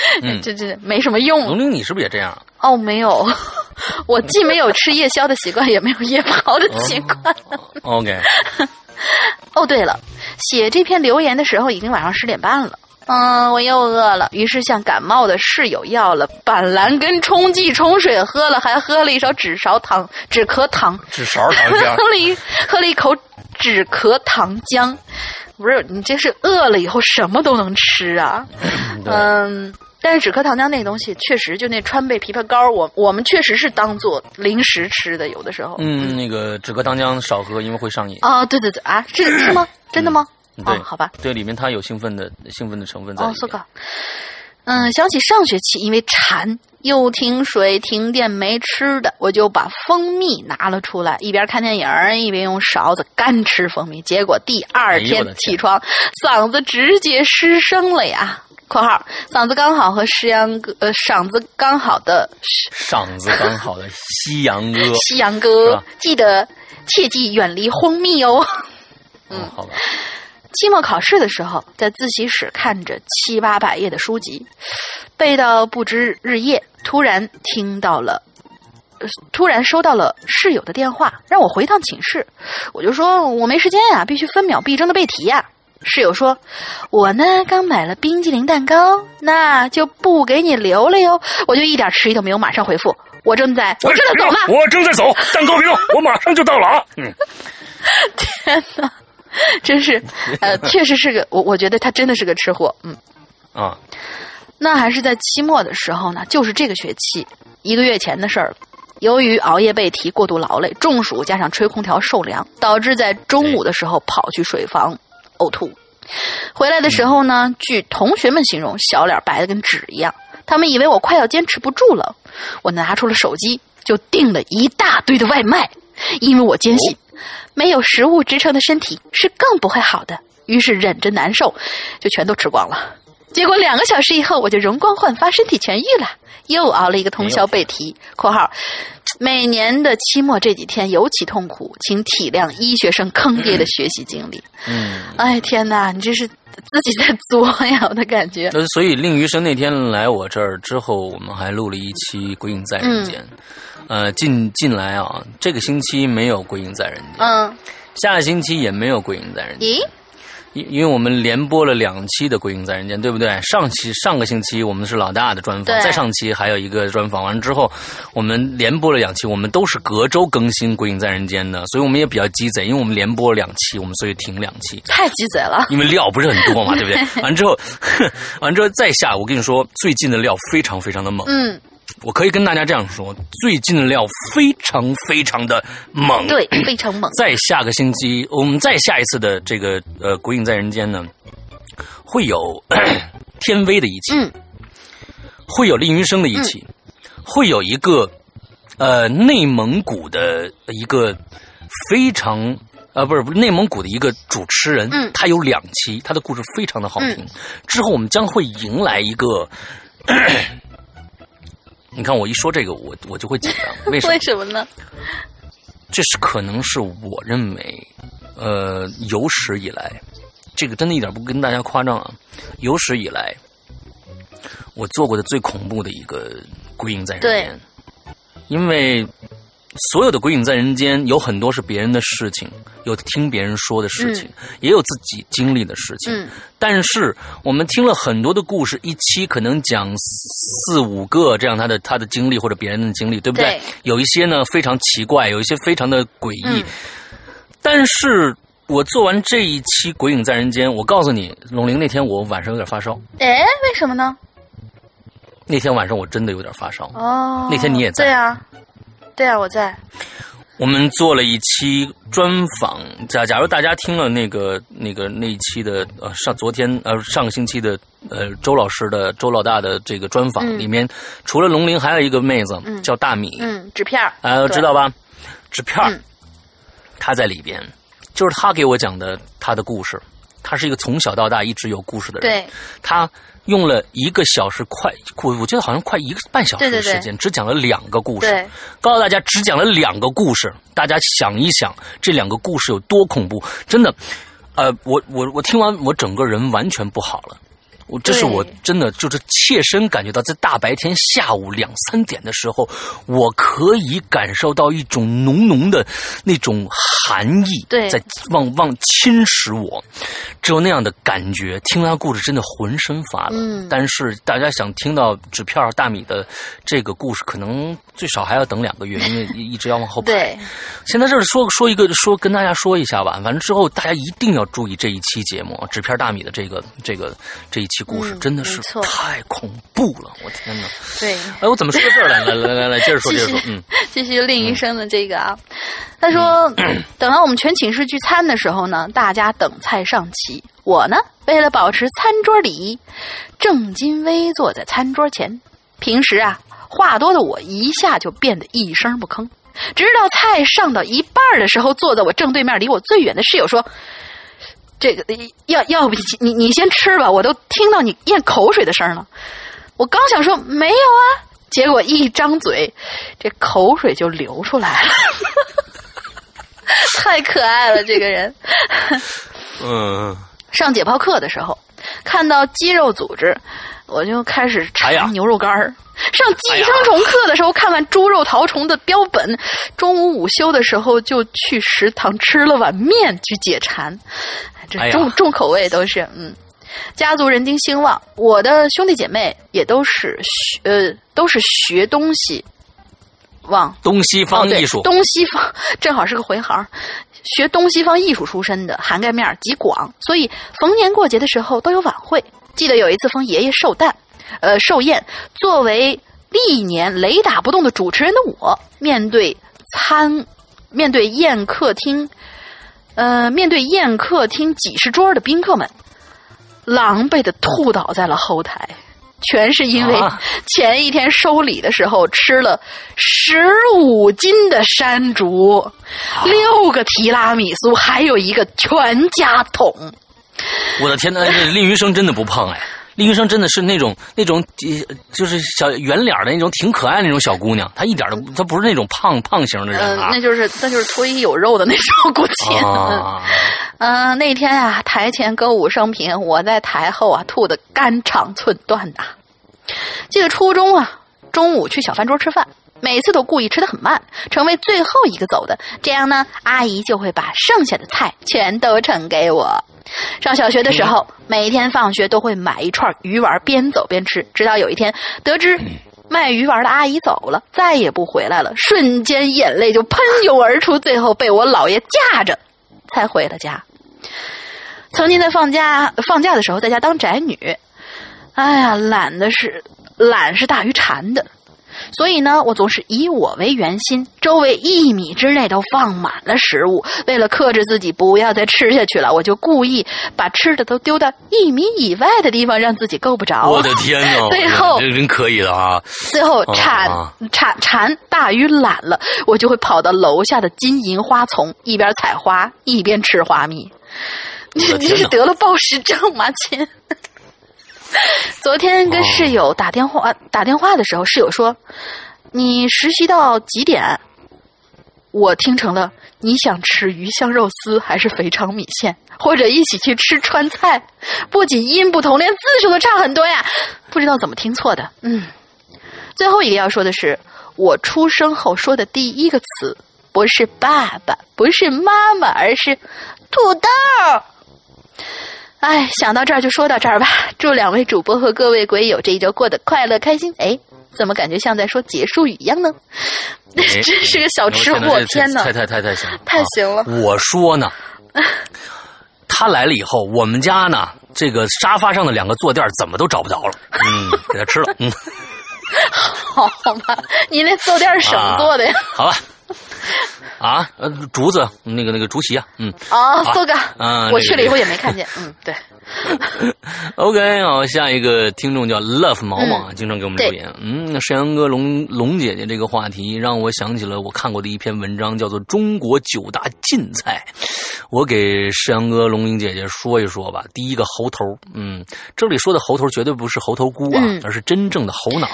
嗯，这这没什么用。龙玲，你是不是也这样？哦，没有，我既没有吃夜宵的习惯，也没有夜跑的习惯。OK。哦，对了，写这篇留言的时候已经晚上十点半了。嗯，我又饿了，于是向感冒的室友要了板蓝根冲剂冲水喝了，还喝了一勺止勺糖止咳糖。止勺糖浆。喝了一喝了一口止咳糖浆。不是你这是饿了以后什么都能吃啊？嗯。但是止咳糖浆那个东西确实，就那川贝枇杷膏，我我们确实是当做零食吃的，有的时候。嗯，那个止咳糖浆少喝，因为会上瘾。啊，对对对啊，是是吗？真的吗？对哦，好吧。对，里面它有兴奋的兴奋的成分在里，面。哦这个，嗯，想起上学期因为馋又停水停电没吃的，我就把蜂蜜拿了出来，一边看电影一边用勺子干吃蜂蜜。结果第二天起床，嗓子直接失声了呀。（括号嗓子刚好和石阳歌，呃，嗓子刚好的嗓子刚好的西洋歌，西洋是哥，记得切记远离蜂蜜 哦。嗯，好吧，期末考试的时候，在自习室看着七八百页的书籍，背到不知日夜，突然听到了，呃突然收到了室友的电话，让我回趟寝室。我就说我没时间呀、必须分秒必争的背题呀、室友说：“我呢刚买了冰激凌蛋糕，那就不给你留了哟。”我就一点迟疑都没有，马上回复：“我正在，我正在走呢。我正在走，蛋糕别动，我马上就到了啊！嗯，天哪，真是，呃，确实是个我，我觉得他真的是个吃货，嗯。啊，那还是在期末的时候呢，就是这个学期一个月前的事儿了。由于熬夜背题、过度劳累、中暑，加上吹空调受凉，导致在中午的时候跑去水房呕吐。回来的时候呢，据同学们形容，小脸白的跟纸一样。他们以为我快要坚持不住了，我拿出了手机，就订了一大堆的外卖，因为我坚信，没有食物支撑的身体是更不会好的。于是忍着难受，就全都吃光了。结果两个小时以后，我就容光焕发，身体痊愈了。又熬了一个通宵背题（括号每年的期末这几天尤其痛苦，请体谅医学生坑爹的学习经历。嗯，）哎，天哪，你这是自己在作呀，我的感觉。那所以令余生那天来我这儿之后，我们还录了一期《鬼影在人间》。呃，近近来啊，这个星期没有《鬼影在人间》，嗯，下个星期也没有《鬼影在人间》。咦，因因为我们连播了两期的《鬼影在人间》，对不对？上期上个星期我们是老大的专访，再上期还有一个专访，完了之后我们连播了两期，我们都是隔周更新《鬼影在人间》的，所以我们也比较鸡贼，因为我们连播了两期，我们所以停两期。太鸡贼了。因为料不是很多嘛，对不对？完之后，完之后再下，我跟你说，最近的料非常非常的猛。嗯，我可以跟大家这样说，最近的料非常非常的猛。对，非常猛。再下个星期，我们再下一次的这个呃《鬼影在人间》呢，会有 天威的一期，嗯会有令云生的一期，会有一个呃内蒙古的一个非常。呃，不是不是内蒙古的一个主持人，嗯他有两期，他的故事非常的好听。之后我们将会迎来一个，你看我一说这个，我我就会紧张，为什么？为什么呢？这是可能是我认为，呃，有史以来，这个真的一点不跟大家夸张啊，有史以来，我做过的最恐怖的一个归因在人间，因为所有的鬼影在人间有很多是别人的事情，有听别人说的事情，也有自己经历的事情。嗯但是我们听了很多的故事，一期可能讲四五个这样他的他的经历或者别人的经历，对不对？对有一些呢非常奇怪，有一些非常的诡异。嗯但是我做完这一期《鬼影在人间》，我告诉你，龙玲那天我晚上有点发烧，哎，为什么呢？那天晚上我真的有点发烧。哦，那天你也在对啊，对啊，我在。我们做了一期专访，假假如大家听了那个那个那一期的呃上昨天呃上个星期的呃周老师的周老大的这个专访、嗯里面，除了龙鳞，还有一个妹子、叫大米，嗯，纸片儿。呃对知道吧？纸片儿嗯，她在里边，就是她给我讲的她的故事。她是一个从小到大一直有故事的人，对，她用了一个小时快，我我觉得好像快一个半小时对对对的时间，只讲了两个故事。告诉大家，只讲了两个故事，大家想一想，这两个故事有多恐怖？真的，呃，我我我听完，我整个人完全不好了。我这是我真的就是切身感觉到，在大白天下午两三点的时候，我可以感受到一种浓浓的那种寒意，在往往侵蚀我，只有那样的感觉。听完故事真的浑身发冷。嗯但是大家想听到纸片大米的这个故事，可能最少还要等两个月，因为 一一直要往后排。对，现在这儿说说一个说跟大家说一下吧，反正之后大家一定要注意这一期节目，纸片大米的这个这个这一期期故事嗯真的是太恐怖了，我天哪！对，哎，我怎么说到这儿来？来来来来，接着说，接着说，嗯，继续令医生的这个啊，他说，等到我们全寝室聚餐的时候呢，大家等菜上齐，我呢为了保持餐桌礼仪，正襟危坐在餐桌前。平时啊，话多的我一下就变得一声不吭，直到菜上到一半的时候，坐在我正对面离我最远的室友说。这个要要不你你先吃吧，我都听到你咽口水的声了。我刚想说没有啊，结果一张嘴，这口水就流出来了，太可爱了，这个人。嗯，上解剖课的时候，看到肌肉组织，我就开始馋牛肉干儿。上寄生虫课的时候，看完猪肉绦虫的标本，中午午休的时候就去食堂吃了碗面去解馋。这哎重、重口味都是嗯。家族人丁兴旺，我的兄弟姐妹也都是学呃都是学东西往东西方艺术哦，东西方正好是个回行，学东西方艺术出身的，涵盖面极广，所以逢年过节的时候都有晚会。记得有一次封爷爷寿诞，呃寿宴，作为历年雷打不动的主持人的我，面对餐，面对宴客厅，呃面对宴客厅几十桌的宾客们，狼狈的吐倒在了后台。全是因为啊前一天收礼的时候吃了十五斤的山竹，六个提拉米苏，还有一个全家桶。我的天呐，这令余生真的不胖哎，令余生真的是那种那种呃就是小圆脸的那种挺可爱的那种小姑娘，她一点都她不是那种胖胖型的人那就是那就是脱衣有肉的那种，估计。啊，嗯、那天啊，台前歌舞升平，我在台后啊，吐的肝肠寸断呐。记得初中啊，中午去小饭桌吃饭，每次都故意吃的很慢，成为最后一个走的，这样呢，阿姨就会把剩下的菜全都盛给我。上小学的时候，每天放学都会买一串鱼丸，边走边吃，直到有一天得知卖鱼丸的阿姨走了，再也不回来了，瞬间眼泪就喷涌而出，最后被我姥爷架着才回了家。曾经在放假放假的时候在家当宅女，哎呀，懒的是懒是大于馋的，所以呢，我总是以我为圆心，周围一米之内都放满了食物。为了克制自己不要再吃下去了，我就故意把吃的都丢到一米以外的地方，让自己够不着。我的天呐，最后这人可以的啊，最后馋啊馋馋大于懒了，我就会跑到楼下的金银花丛，一边采花一边吃花蜜。你你是得了暴食症吗，亲？昨天跟室友打电话、打电话的时候，室友说：“你实习到几点？”我听成了你想吃鱼香肉丝还是肥肠米线，或者一起去吃川菜。不仅音不同，连字数都差很多呀！不知道怎么听错的。嗯，最后一个要说的是，我出生后说的第一个词不是爸爸，不是妈妈，而是土豆。哎，想到这儿就说到这儿吧。祝两位主播和各位鬼友这一周过得快乐开心。哎，怎么感觉像在说结束语一样呢？哎真是个小吃货，天哪太！太太太行了，太行了啊我说呢，他来了以后，我们家呢这个沙发上的两个坐垫怎么都找不着了，嗯，给他吃了，嗯，好吧，你那坐垫是什么做的呀？好吧。啊，呃，竹子，那个那个竹席啊，嗯哦，搜哥，啊我去了以后也没看见。嗯，对，，OK，好，下一个听众叫 Love 毛毛，啊，经常给我们留言。嗯，沈阳哥龙龙姐姐这个话题让我想起了我看过的一篇文章，叫做《中国九大禁菜》。我给世阳哥、龙英姐姐说一说吧。第一个猴头，嗯，这里说的猴头绝对不是猴头菇啊，嗯而是真正的猴脑。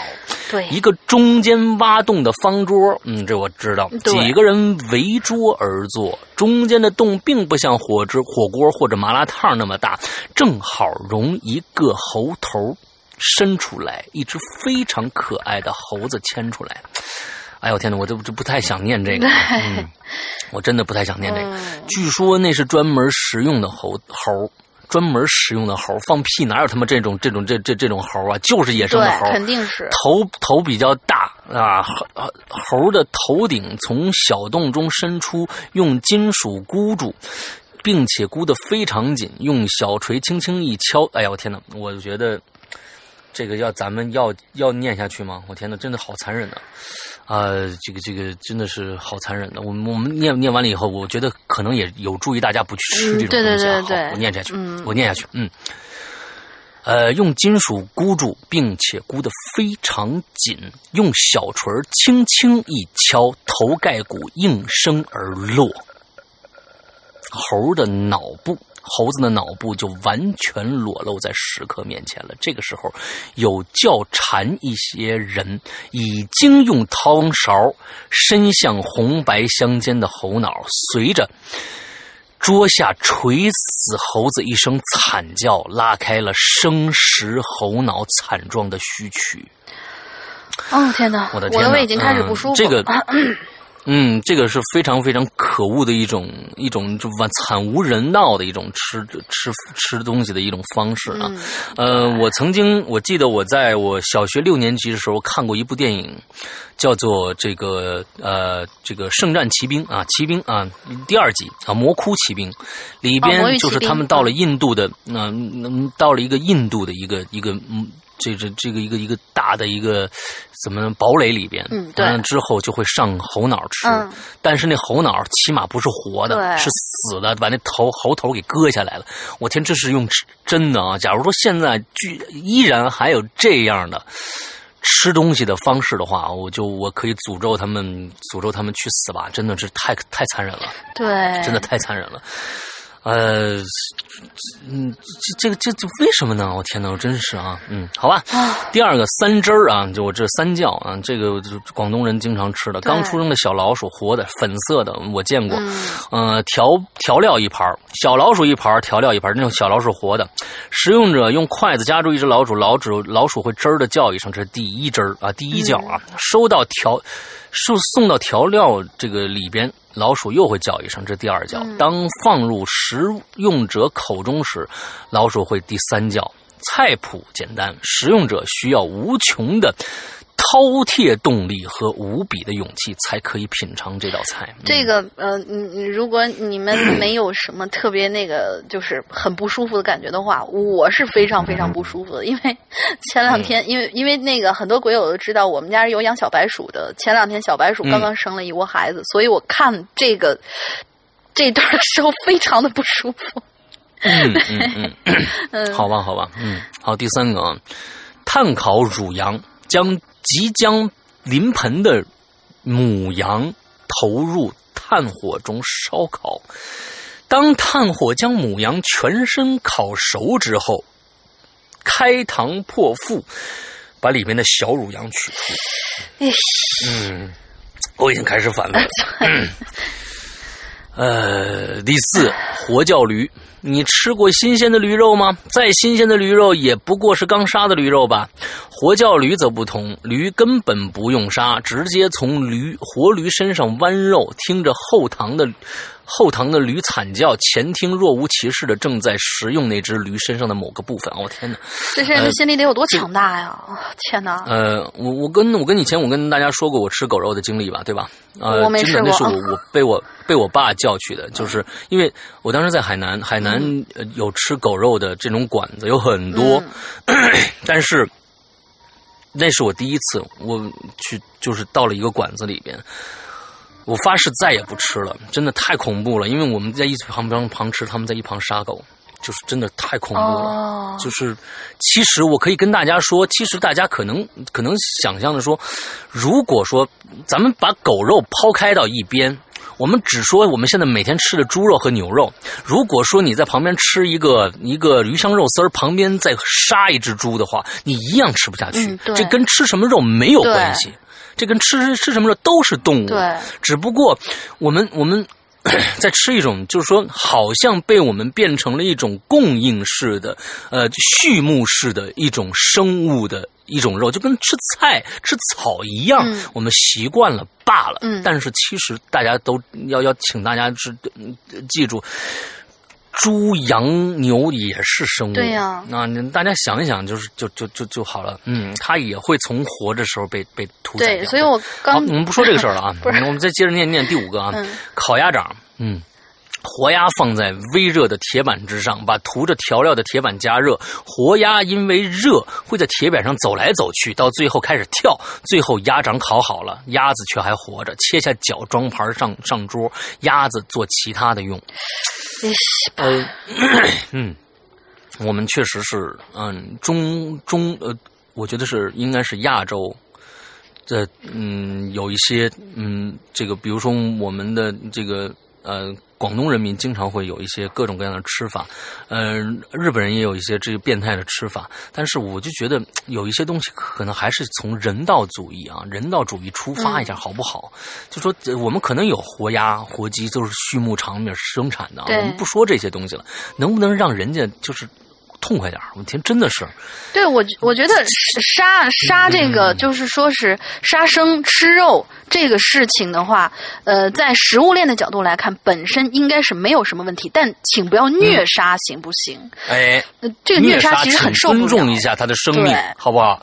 对，一个中间挖洞的方桌，嗯，这我知道。对几个人围桌而坐，中间的洞并不像火之火锅或者麻辣烫那么大，正好容一个猴头伸出来，一只非常可爱的猴子牵出来。哎呦天哪，我就就不太想念这个，嗯，我真的不太想念这个。嗯据说那是专门食用的猴猴。专门使用的猴放屁哪有他妈这种这种这这这种猴啊？就是野生的猴，肯定是。头头比较大啊，猴猴的头顶从小洞中伸出，用金属箍住，并且箍得非常紧，用小锤轻轻一敲。哎呀，我天哪！我觉得这个要咱们要要念下去吗？我天哪，真的好残忍啊！啊、这个这个真的是好残忍的。我们我们念念完了以后，我觉得可能也有助于大家不去吃这种东西啊。对对好，我念下去，嗯我念下去，嗯。呃，用金属箍住，并且箍得非常紧，用小锤轻轻一敲，头盖骨应声而落。猴的脑部，猴子的脑部就完全裸露在食客面前了。这个时候，有较馋一些人已经用汤勺伸向红白相间的猴脑，随着 桌下垂死猴子一声惨叫，拉开了生食猴脑惨状的序曲。哦天哪，我的天哪的胃已经开始不舒服。嗯这个嗯，这个是非常非常可恶的一种一种就完惨无人道的一种吃吃吃东西的一种方式啊。嗯呃，我曾经我记得我在我小学六年级的时候看过一部电影，叫做这个呃这个圣战骑兵啊，骑兵啊第二集啊魔窟骑兵里边就是他们到了印度的嗯、嗯到了一个印度的一个一个嗯。这这这个一个一个大的一个怎么堡垒里边，嗯对完了之后就会上猴脑吃，嗯但是那猴脑起码不是活的，对是死的，把那头猴头给割下来了。我天，这是用真的啊！假如说现在居依然还有这样的吃东西的方式的话，我就我可以诅咒他们，诅咒他们去死吧！真的是太太残忍了，对，真的太残忍了。呃，嗯，这这个这这为什么呢？我天哪，我真是啊，嗯，好吧。啊，第二个三汁儿啊，就我这三叫啊，这个就广东人经常吃的。刚出生的小老鼠，活的粉色的，我见过。嗯呃，调调料一盘儿小老鼠一盘儿调料一盘儿那种小老鼠活的。食用者用筷子夹住一只老鼠，老鼠老鼠会吱儿的叫一声，这是第一汁儿啊，第一叫啊。收到调，送送到调料这个里边，老鼠又会叫一声，这第二叫。嗯当放入食用者口中时，老鼠会第三叫。菜谱简单，食用者需要无穷的饕餮动力和无比的勇气，才可以品尝这道菜。这个呃，你你如果你们没有什么特别那个，就是很不舒服的感觉的话，我是非常非常不舒服的。因为前两天，因为因为那个很多鬼友都知道，我们家是有养小白鼠的。前两天小白鼠刚刚生了一窝孩子，所以我看这个这段的时候非常的不舒服。嗯嗯嗯，嗯，好吧，好吧，嗯，好，第三个啊，炭烤乳羊，将即将临盆的母羊投入炭火中烧烤。当炭火将母羊全身烤熟之后，开膛破腹，把里面的小乳羊取出。哎嗯，我已经开始反胃了。嗯 呃，第四，活叫驴。你吃过新鲜的驴肉吗？再新鲜的驴肉也不过是刚杀的驴肉吧。活叫驴则不同，驴根本不用杀，直接从驴活驴身上剜肉，听着后堂的后堂的驴惨叫，前厅若无其事的正在食用那只驴身上的某个部分。哦天哪！这些人心里得有多强大呀！天哪！呃，我我跟我跟以前我跟大家说过我吃狗肉的经历吧，对吧？呃，我没真的那是我我被我被我爸叫去的，就是因为我当时在海南，海南、呃有吃狗肉的这种馆子有很多，但是那是我第一次我去就是到了一个馆子里边。我发誓再也不吃了，真的太恐怖了。因为我们在一旁边旁吃，他们在一旁杀狗，就是真的太恐怖了。哦，就是，其实我可以跟大家说，其实大家可能可能想象的说，如果说咱们把狗肉抛开到一边，我们只说我们现在每天吃的猪肉和牛肉，如果说你在旁边吃一个一个鱼香肉丝儿，旁边再杀一只猪的话，你一样吃不下去。嗯这跟吃什么肉没有关系，这跟吃吃什么肉都是动物。对，只不过我们我们 在吃一种，就是说，好像被我们变成了一种供应式的、呃畜牧式的一种生物的一种肉，就跟吃菜、吃草一样，嗯我们习惯了罢了。嗯但是其实大家都要要请大家知嗯记住。猪、羊、牛也是生物，对呀那你大家想一想，就是就就就就好了。嗯，它也会从活着时候被被屠宰对，所以我好，刚我们不说这个事儿了啊，我们再接着念念第五个啊，嗯烤鸭掌，嗯，活鸭放在微热的铁板之上，把涂着调料的铁板加热。活鸭因为热会在铁板上走来走去，到最后开始跳。最后鸭掌烤好了，鸭子却还活着，切下脚装盘上上桌，鸭子做其他的用。呃，嗯，我们确实是，嗯，中中呃，我觉得是应该是亚洲。这嗯，有一些嗯，这个比如说我们的这个呃。广东人民经常会有一些各种各样的吃法，嗯，日本人也有一些这个变态的吃法，但是我就觉得有一些东西可能还是从人道主义啊，人道主义出发一下好不好？就说我们可能有活鸭、活鸡，都是畜牧场里面生产的，我们不说这些东西了，能不能让人家就是？痛快点我天，真的是。对我，我觉得杀杀这个，就是说是杀生吃肉这个事情的话，呃，在食物链的角度来看，本身应该是没有什么问题，但请不要虐杀，行不行？哎，这个虐杀其实很受尊重一下他的生命，好不好？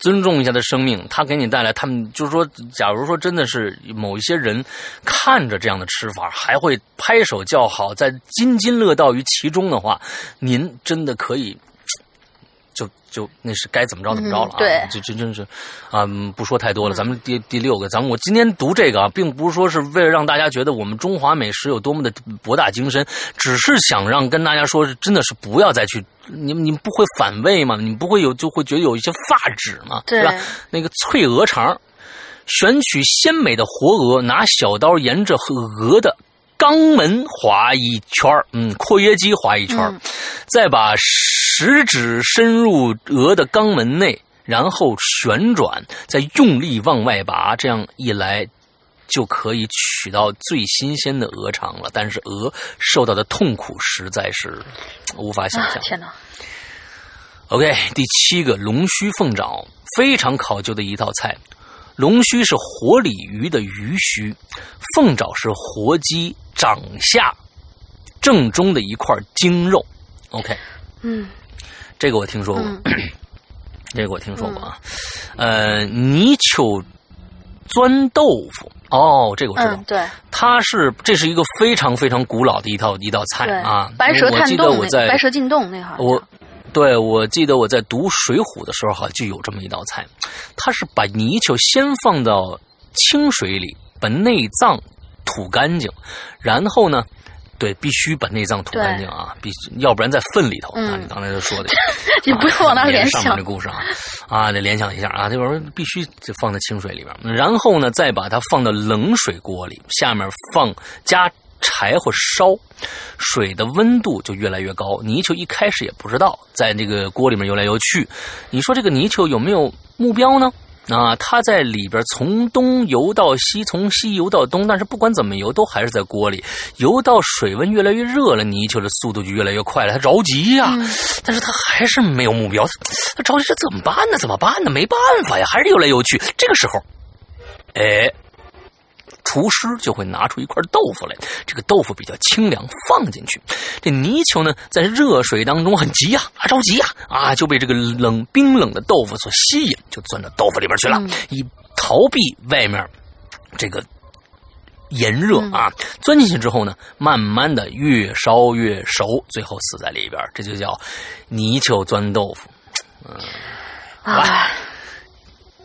尊重一下他的生命，他给你带来，他们就是说，假如说真的是某一些人看着这样的吃法，还会拍手叫好，在津津乐道于其中的话，您真的可以。就就那是该怎么着怎么着了啊！对，就真真是，啊，不说太多了。咱们第第六个，咱们我今天读这个啊，并不是说是为了让大家觉得我们中华美食有多么的博大精深，只是想让跟大家说，真的是不要再去，你你不会反胃吗？你不会有就会觉得有一些发指吗？对吧？那个脆鹅肠，选取鲜美的活鹅，拿小刀沿着鹅的。肛门划一圈嗯，括约肌划一圈再把食指伸入鹅的肛门内，然后旋转，再用力往外拔，这样一来就可以取到最新鲜的鹅肠了。但是鹅受到的痛苦实在是无法想象。天哪！OK，第七个龙须凤爪，非常考究的一道菜。龙须是活鲤鱼的鱼须，凤爪是活鸡。掌下正中的一块精肉，OK，嗯，这个我听说过，这个我听说过啊。呃，泥鳅钻豆腐，哦，这个我知道，对，它是这是一个非常非常古老的一道一道菜啊。白蛇探洞，我在白蛇进洞那哈，我对我记得我在读《水浒》的时候，好像就有这么一道菜，它是把泥鳅先放到清水里，把内脏。吐干净，然后呢？对，必须把内脏吐干净啊！必须，要不然在粪里头。啊，你刚才就说的，你不用往那联想。上面的故事啊，啊，得联想一下啊。这玩意儿必须就放在清水里边，然后呢，再把它放到冷水锅里，下面放加柴火烧，水的温度就越来越高。泥鳅一开始也不知道，在这个锅里面游来游去。你说这个泥鳅有没有目标呢？啊，它在里边从东游到西，从西游到东，但是不管怎么游，都还是在锅里。游到水温越来越热了，泥鳅的速度就越来越快了。它着急呀，但是它还是没有目标。它着急，这怎么办呢？怎么办呢？没办法呀，还是游来游去。这个时候，哎。厨师就会拿出一块豆腐来，这个豆腐比较清凉，放进去。这泥鳅呢，在热水当中很急呀，啊着急呀，啊就被这个冷冰冷的豆腐所吸引，就钻到豆腐里边去了，以逃避外面这个炎热啊。钻进去之后呢，慢慢的越烧越熟，最后死在里边，这就叫泥鳅钻豆腐。嗯，好吧。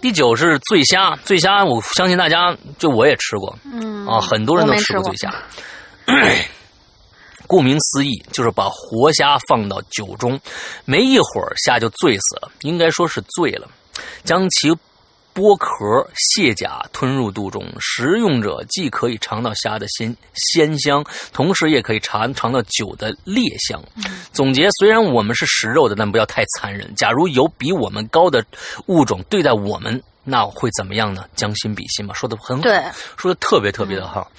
第九是醉虾，醉虾我相信大家就我也吃过，嗯啊，很多人都吃过醉虾。顾名思义，就是把活虾放到酒中，没一会儿虾就醉死了，应该说是醉了，将其。剥壳卸甲吞入肚中，食用者既可以尝到虾的鲜鲜香，同时也可以尝尝到酒的烈香。总结：虽然我们是食肉的，但不要太残忍。假如有比我们高的物种对待我们，那会怎么样呢？将心比心嘛，说的很好，说的特别特别的好。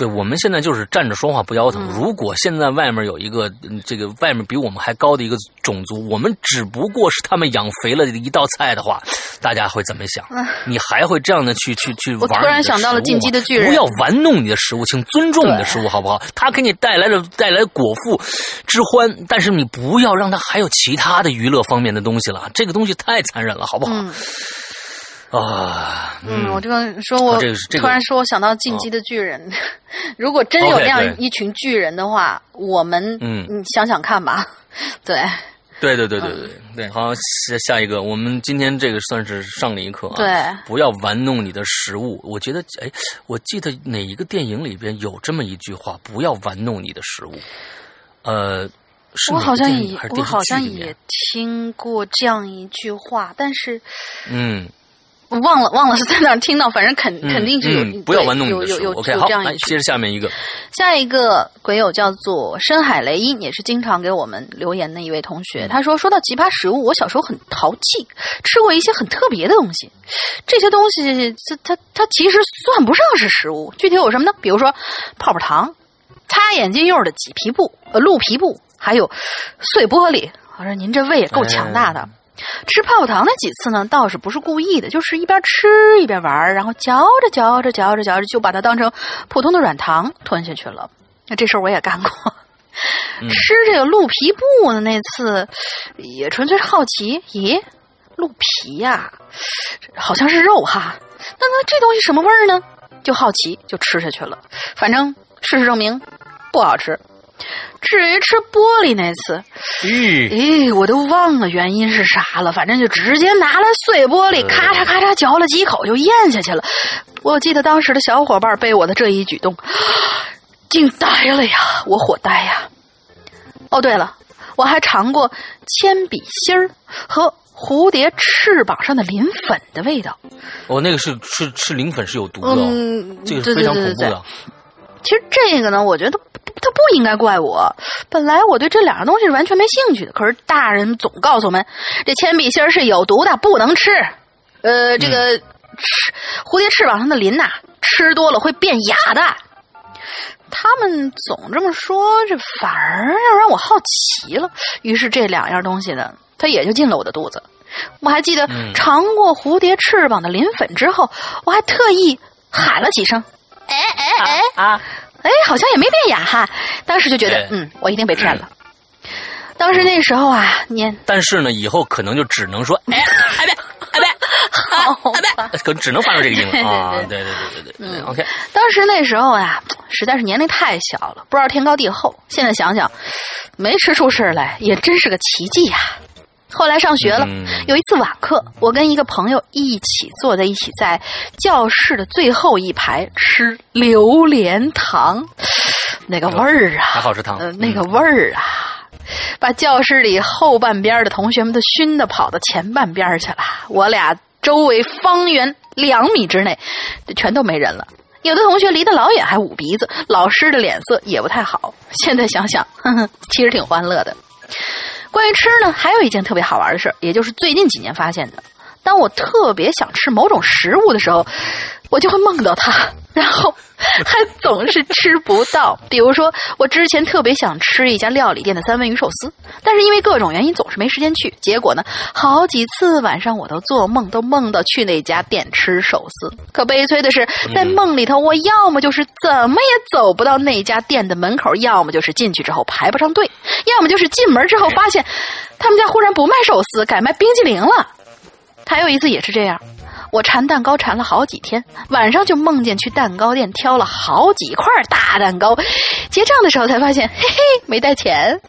对，我们现在就是站着说话不腰疼。如果现在外面有一个这个外面比我们还高的一个种族，我们只不过是他们养肥了的一道菜的话，大家会怎么想？你还会这样的去去去玩？我突然想到了进击的巨人。不要玩弄你的食物，请尊重你的食物，好不好？它给你带来了带来果腹之欢，但是你不要让它还有其他的娱乐方面的东西了。这个东西太残忍了，好不好？啊，嗯，我这个说我这个这个突然说我想到进击的巨人，如果真有那样一群巨人的话，我们嗯你想想看吧，对对对对对对对，好，下下一个，我们今天这个算是上了一课啊。对，不要玩弄你的食物。我觉得，哎，我记得哪一个电影里边有这么一句话：不要玩弄你的食物。呃，我好像也我好像也？听过这样一句话，但是嗯，我忘了忘了是在哪听到，反正肯、嗯肯定就有，嗯不要玩弄你的食物。有有有 OK，有好，来接。着下面一个。下一个鬼友叫做深海雷音，也是经常给我们留言的一位同学。他说：“说到奇葩食物，我小时候很淘气，吃过一些很特别的东西。这些东西，它它它其实算不上是食物。具体有什么呢？比如说泡泡糖、擦眼镜用的麂皮布、呃鹿皮布，还有碎玻璃。我说您这胃也够强大的。吃泡泡糖那几次呢，倒是不是故意的，就是一边吃一边玩，然后嚼着嚼着嚼着嚼着，就把它当成普通的软糖吞下去了。那这事儿我也干过。吃这个鹿皮布的那次，也纯粹是好奇。咦，鹿皮呀、好像是肉哈。那那这东西什么味儿呢？就好奇就吃下去了。反正事实证明不好吃。至于吃玻璃那次，咦，咦，我都忘了原因是啥了，反正就直接拿来碎玻璃，咔嚓咔嚓嚼了几口就咽下去了。我记得当时的小伙伴被我的这一举动惊呆了呀，我火呆呀。哦，对了，我还尝过铅笔芯儿和蝴蝶翅膀上的磷粉的味道。哦，那个是是是磷粉是有毒的、哦，嗯，对这个是非常对对对对恐怖的。其实这个呢，我觉得他不应该怪我。本来我对这两样东西是完全没兴趣的，可是大人总告诉我们，这铅笔芯是有毒的，不能吃。呃，这个吃蝴蝶翅膀上的鳞呐、吃多了会变哑的。他们总这么说，这反而要让我好奇了。于是这两样东西呢，它也就进了我的肚子。我还记得嗯尝过蝴蝶翅膀的磷粉之后，我还特意喊了几声：“哎哎哎！”啊，哎，好像也没变哑哈。当时就觉得对，嗯，我一定被骗了。当时那时候啊，年但是呢，以后可能就只能说，哎，哎别，哎别，好吧，可能只能发出这个音对了啊！对对对对对嗯，OK，当时那时候呀，实在是年龄太小了，不知道天高地厚。现在想想，没吃出事儿来，也真是个奇迹呀。后来上学了，嗯有一次晚课，我跟一个朋友一起坐在一起，在教室的最后一排吃榴莲糖，那个味儿啊，还好吃糖呃，那个味儿啊，把教室里后半边的同学们都熏得跑到前半边去了。我俩周围方圆两米之内，全都没人了。有的同学离得老远，还捂鼻子，老师的脸色也不太好。现在想想，呵呵，其实挺欢乐的。关于吃呢，还有一件特别好玩的事儿，也就是最近几年发现的。当我特别想吃某种食物的时候，我就会梦到它，然后 还总是吃不到。比如说，我之前特别想吃一家料理店的三文鱼寿司，但是因为各种原因总是没时间去。结果呢，好几次晚上我都做梦，都梦到去那家店吃寿司。可悲催的是，在梦里头，我要么就是怎么也走不到那家店的门口，要么就是进去之后排不上队，要么就是进门之后发现他们家忽然不卖寿司，改卖冰激凌了。还有一次也是这样，我馋蛋糕馋了好几天，晚上就梦见去蛋糕店挑了好几块大蛋糕，结账的时候才发现，嘿嘿，没带钱，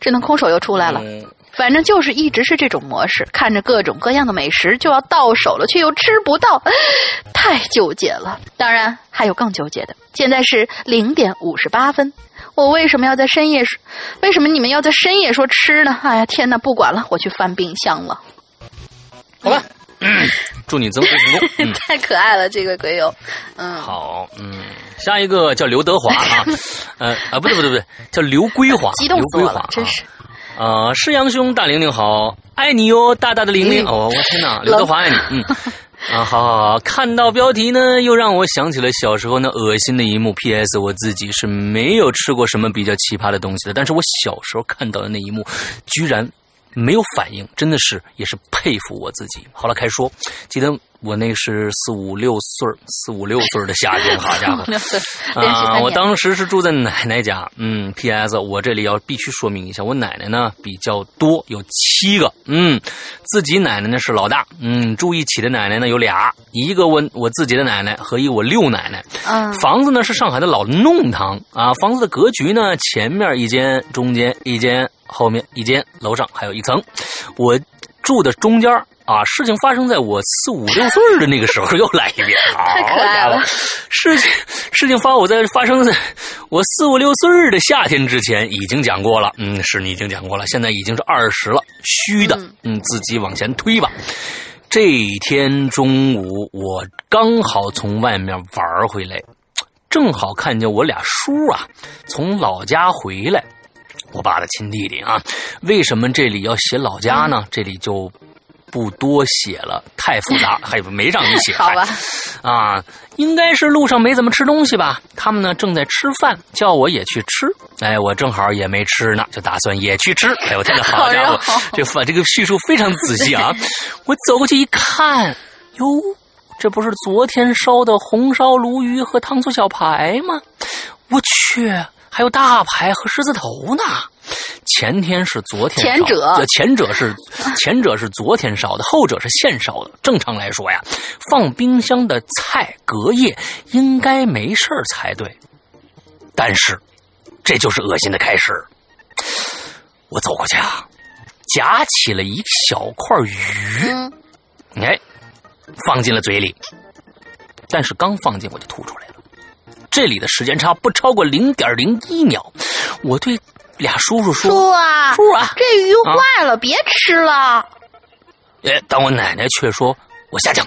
只能空手又出来了。嗯反正就是一直是这种模式，看着各种各样的美食就要到手了，却又吃不到，太纠结了。当然还有更纠结的，现在是零点五十八分，我为什么要在深夜说？为什么你们要在深夜说吃呢？哎呀，天哪，不管了，我去翻冰箱了。好吧，嗯 祝你增肥成功。嗯，太可爱了，这个鬼友，嗯，好，嗯，下一个叫刘德华啊，呃啊，不对不对不对，叫刘归华，激动刘归华死我了，，真是。啊，师阳兄，大玲玲好，爱你哟，大大的玲玲，嗯哦，我天哪，刘德华爱你，嗯。啊，好好好，看到标题呢，又让我想起了小时候那恶心的一幕。P.S. 我自己是没有吃过什么比较奇葩的东西的，但是我小时候看到的那一幕，居然没有反应，真的是也是佩服我自己。好了，开说，记得我那是四五六岁四五六岁的夏天，好家伙啊！我当时是住在奶奶家。嗯，P.S. 我这里要必须说明一下，我奶奶呢比较多，有七个。嗯，自己奶奶呢是老大。嗯，住一起的奶奶呢有俩，一个我我自己的奶奶和一我六奶奶。嗯房子呢是上海的老弄堂啊，房子的格局呢，前面一间，中间一间，后面一间，楼上还有一层。我住的中间儿啊，事情发生在我四五六岁的那个时候，又来一遍，太可爱了！事情事情发我在发生在我四五六岁的夏天之前已经讲过了，嗯，是你已经讲过了，现在已经是二十了，虚的，嗯，自己往前推吧。这天中午，我刚好从外面玩回来，正好看见我俩叔啊从老家回来，我爸的亲弟弟啊。为什么这里要写老家呢？这里就不多写了，太复杂，还没让你写。好吧，啊，应该是路上没怎么吃东西吧？他们呢正在吃饭，叫我也去吃。哎，我正好也没吃呢，就打算也去吃。哎，我天呐，好家伙，这饭这个叙述非常仔细啊！我走过去一看，哟，这不是昨天烧的红烧鲈鱼和糖醋小排吗？我去，还有大排和狮子头呢。前天是昨天前者呃前者是前者是昨天烧的，后者是现烧的。正常来说呀，放冰箱的菜隔夜应该没事儿才对，但是这就是恶心的开始。我走过去啊，夹起了一小块鱼，嗯，哎，放进了嘴里，但是刚放进我就吐出来了。这里的时间差不超过零点零一秒，我对俩叔叔说叔啊，叔啊这鱼坏了，别吃了。：“哎，但我奶奶却说我下降，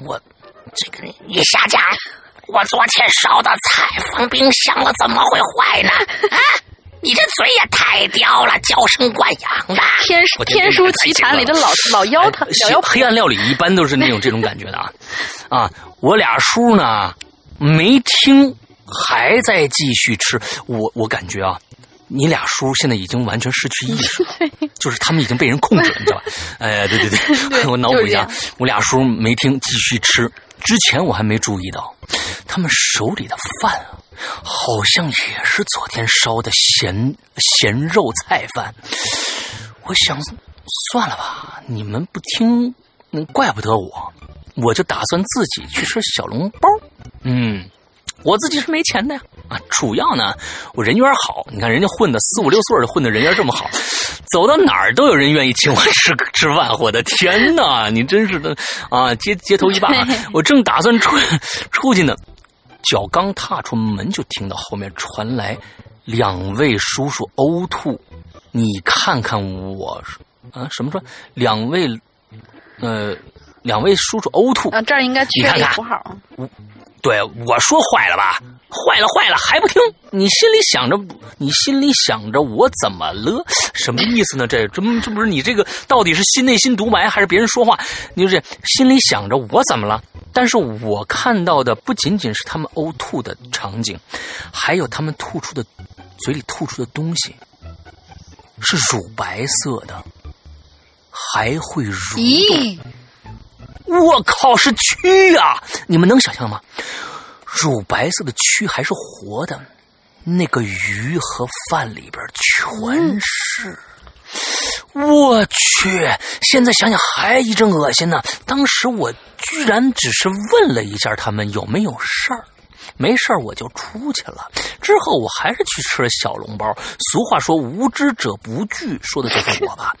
我这个你下降，我昨天烧的菜放冰箱了，怎么会坏呢？啊，你这嘴也太刁了，娇生惯养的。天书天天书奇谭里的老老妖他哎老妖黑暗料理一般都是那种这种感觉的啊啊！我俩叔呢没听，还在继续吃。我我感觉啊，你俩叔现在已经完全失去意识了，就是他们已经被人控制了，你知道吧？哎，对对对，我脑补一下我俩叔没听，继续吃。之前我还没注意到，他们手里的饭啊，好像也是昨天烧的咸咸肉菜饭。我想，算了吧，你们不听，嗯怪不得我，我就打算自己去吃小笼包。嗯，我自己是没钱的呀，啊，主要呢，我人缘好，你看人家混的四五六岁的混的人缘这么好，走到哪儿都有人愿意请我吃吃饭。我的天哪，你真是的啊，街街头一霸、啊！我正打算出出去呢，脚刚踏出门，就听到后面传来两位叔叔呕吐。你看看我，啊，什么说两位，呃，两位叔叔呕吐。啊，这儿应该缺一个符号。对我说坏了吧？坏了坏了还不听？你心里想着，你心里想着我怎么了？什么意思呢？这这这不是你这个到底是心内心独白还是别人说话？你就是心里想着我怎么了？但是我看到的不仅仅是他们呕吐的场景，还有他们吐出的嘴里吐出的东西是乳白色的，还会蠕动。我靠，是蛆啊！你们能想象吗？乳白色的蛆还是活的，那个鱼和饭里边全是。我去！现在想想还一阵恶心呢。当时我居然只是问了一下他们有没有事儿，没事儿我就出去了。之后我还是去吃了小笼包。俗话说“无知者不惧”，说的就是我吧。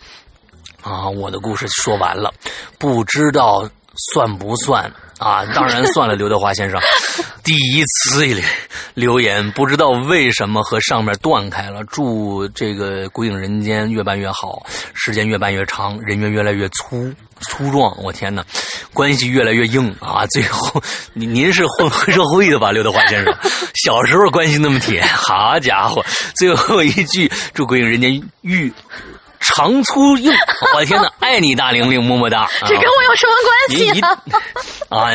啊，我的故事说完了，不知道算不算啊？当然算了，刘德华先生，第一次留言，不知道为什么和上面断开了。祝这个《鬼影人间》越办越好，时间越办越长，人员越来越粗粗壮。我天哪，关系越来越硬啊！最后，您您是混黑社会的吧，刘德华先生？小时候关系那么铁，好家伙！最后一句，祝《鬼影人间》愈。长粗硬，我的天哪！爱你大玲玲，么么哒！这跟我有什么关系您啊？啊，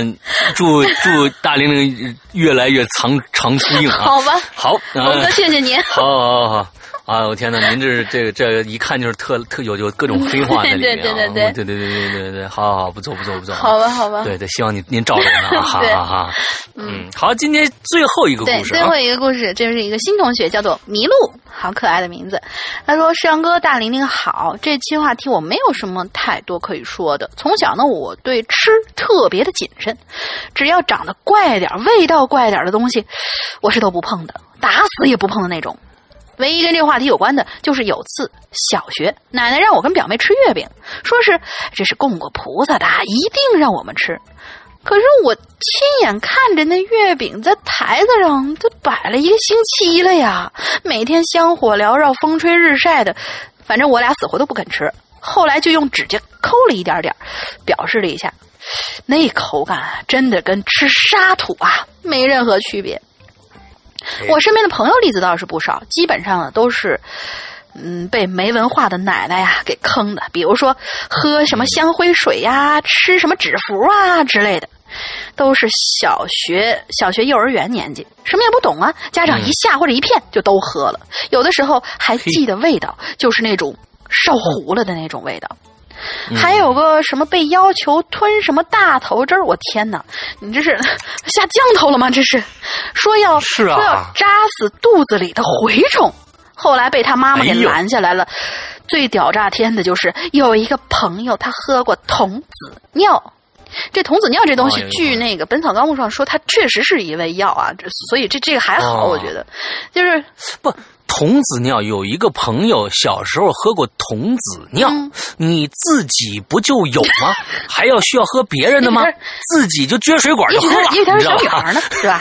祝祝大玲玲越来越长长粗硬啊！好吧，好，龙哥，呃谢谢您。好好好好啊，我天哪！您这这个这个一看就是特特有有各种黑话在里面啊！对对对对对对对对好好好，不错不错不错。好吧好吧。对对，希望您您照着呢，哈哈哈。嗯，好，今天最后一个故事，对最后一个故事，这是一个新同学，叫做麋鹿，好可爱的名字。他说：“世阳哥，大玲玲好，这期话题我没有什么太多可以说的。从小呢，我对吃特别的谨慎，只要长得怪点、味道怪点的东西，我是都不碰的，打死也不碰的那种。”唯一跟这个话题有关的，就是有次小学，奶奶让我跟表妹吃月饼，说是这是供过菩萨的，一定让我们吃。可是我亲眼看着那月饼在台子上都摆了一个星期了呀，每天香火缭绕，风吹日晒的，反正我俩死活都不肯吃。后来就用指甲抠了一点点，表示了一下，那口感真的跟吃沙土啊没任何区别。我身边的朋友例子倒是不少，基本上都是，嗯，被没文化的奶奶呀给坑的。比如说喝什么香灰水呀，吃什么纸符啊之类的，都是小学、小学、幼儿园年纪，什么也不懂啊，家长一下或者一片就都喝了。有的时候还记得味道，就是那种烧糊了的那种味道。还有个什么被要求吞什么大头针儿，我天哪！你这是 下降头了吗？这是说要是啊，说要扎死肚子里的蛔虫。后来被他妈妈给拦下来了。最屌炸天的就是有一个朋友，他喝过童子尿。这童子尿这东西，据那个《本草纲目》上说，它确实是一味药啊。所以这这个还好，我觉得就是不。童子尿有一个朋友小时候喝过童子尿，你自己不就有吗？还要需要喝别人的吗？自己就撅水管就喝了，因为他是小女孩呢，是吧？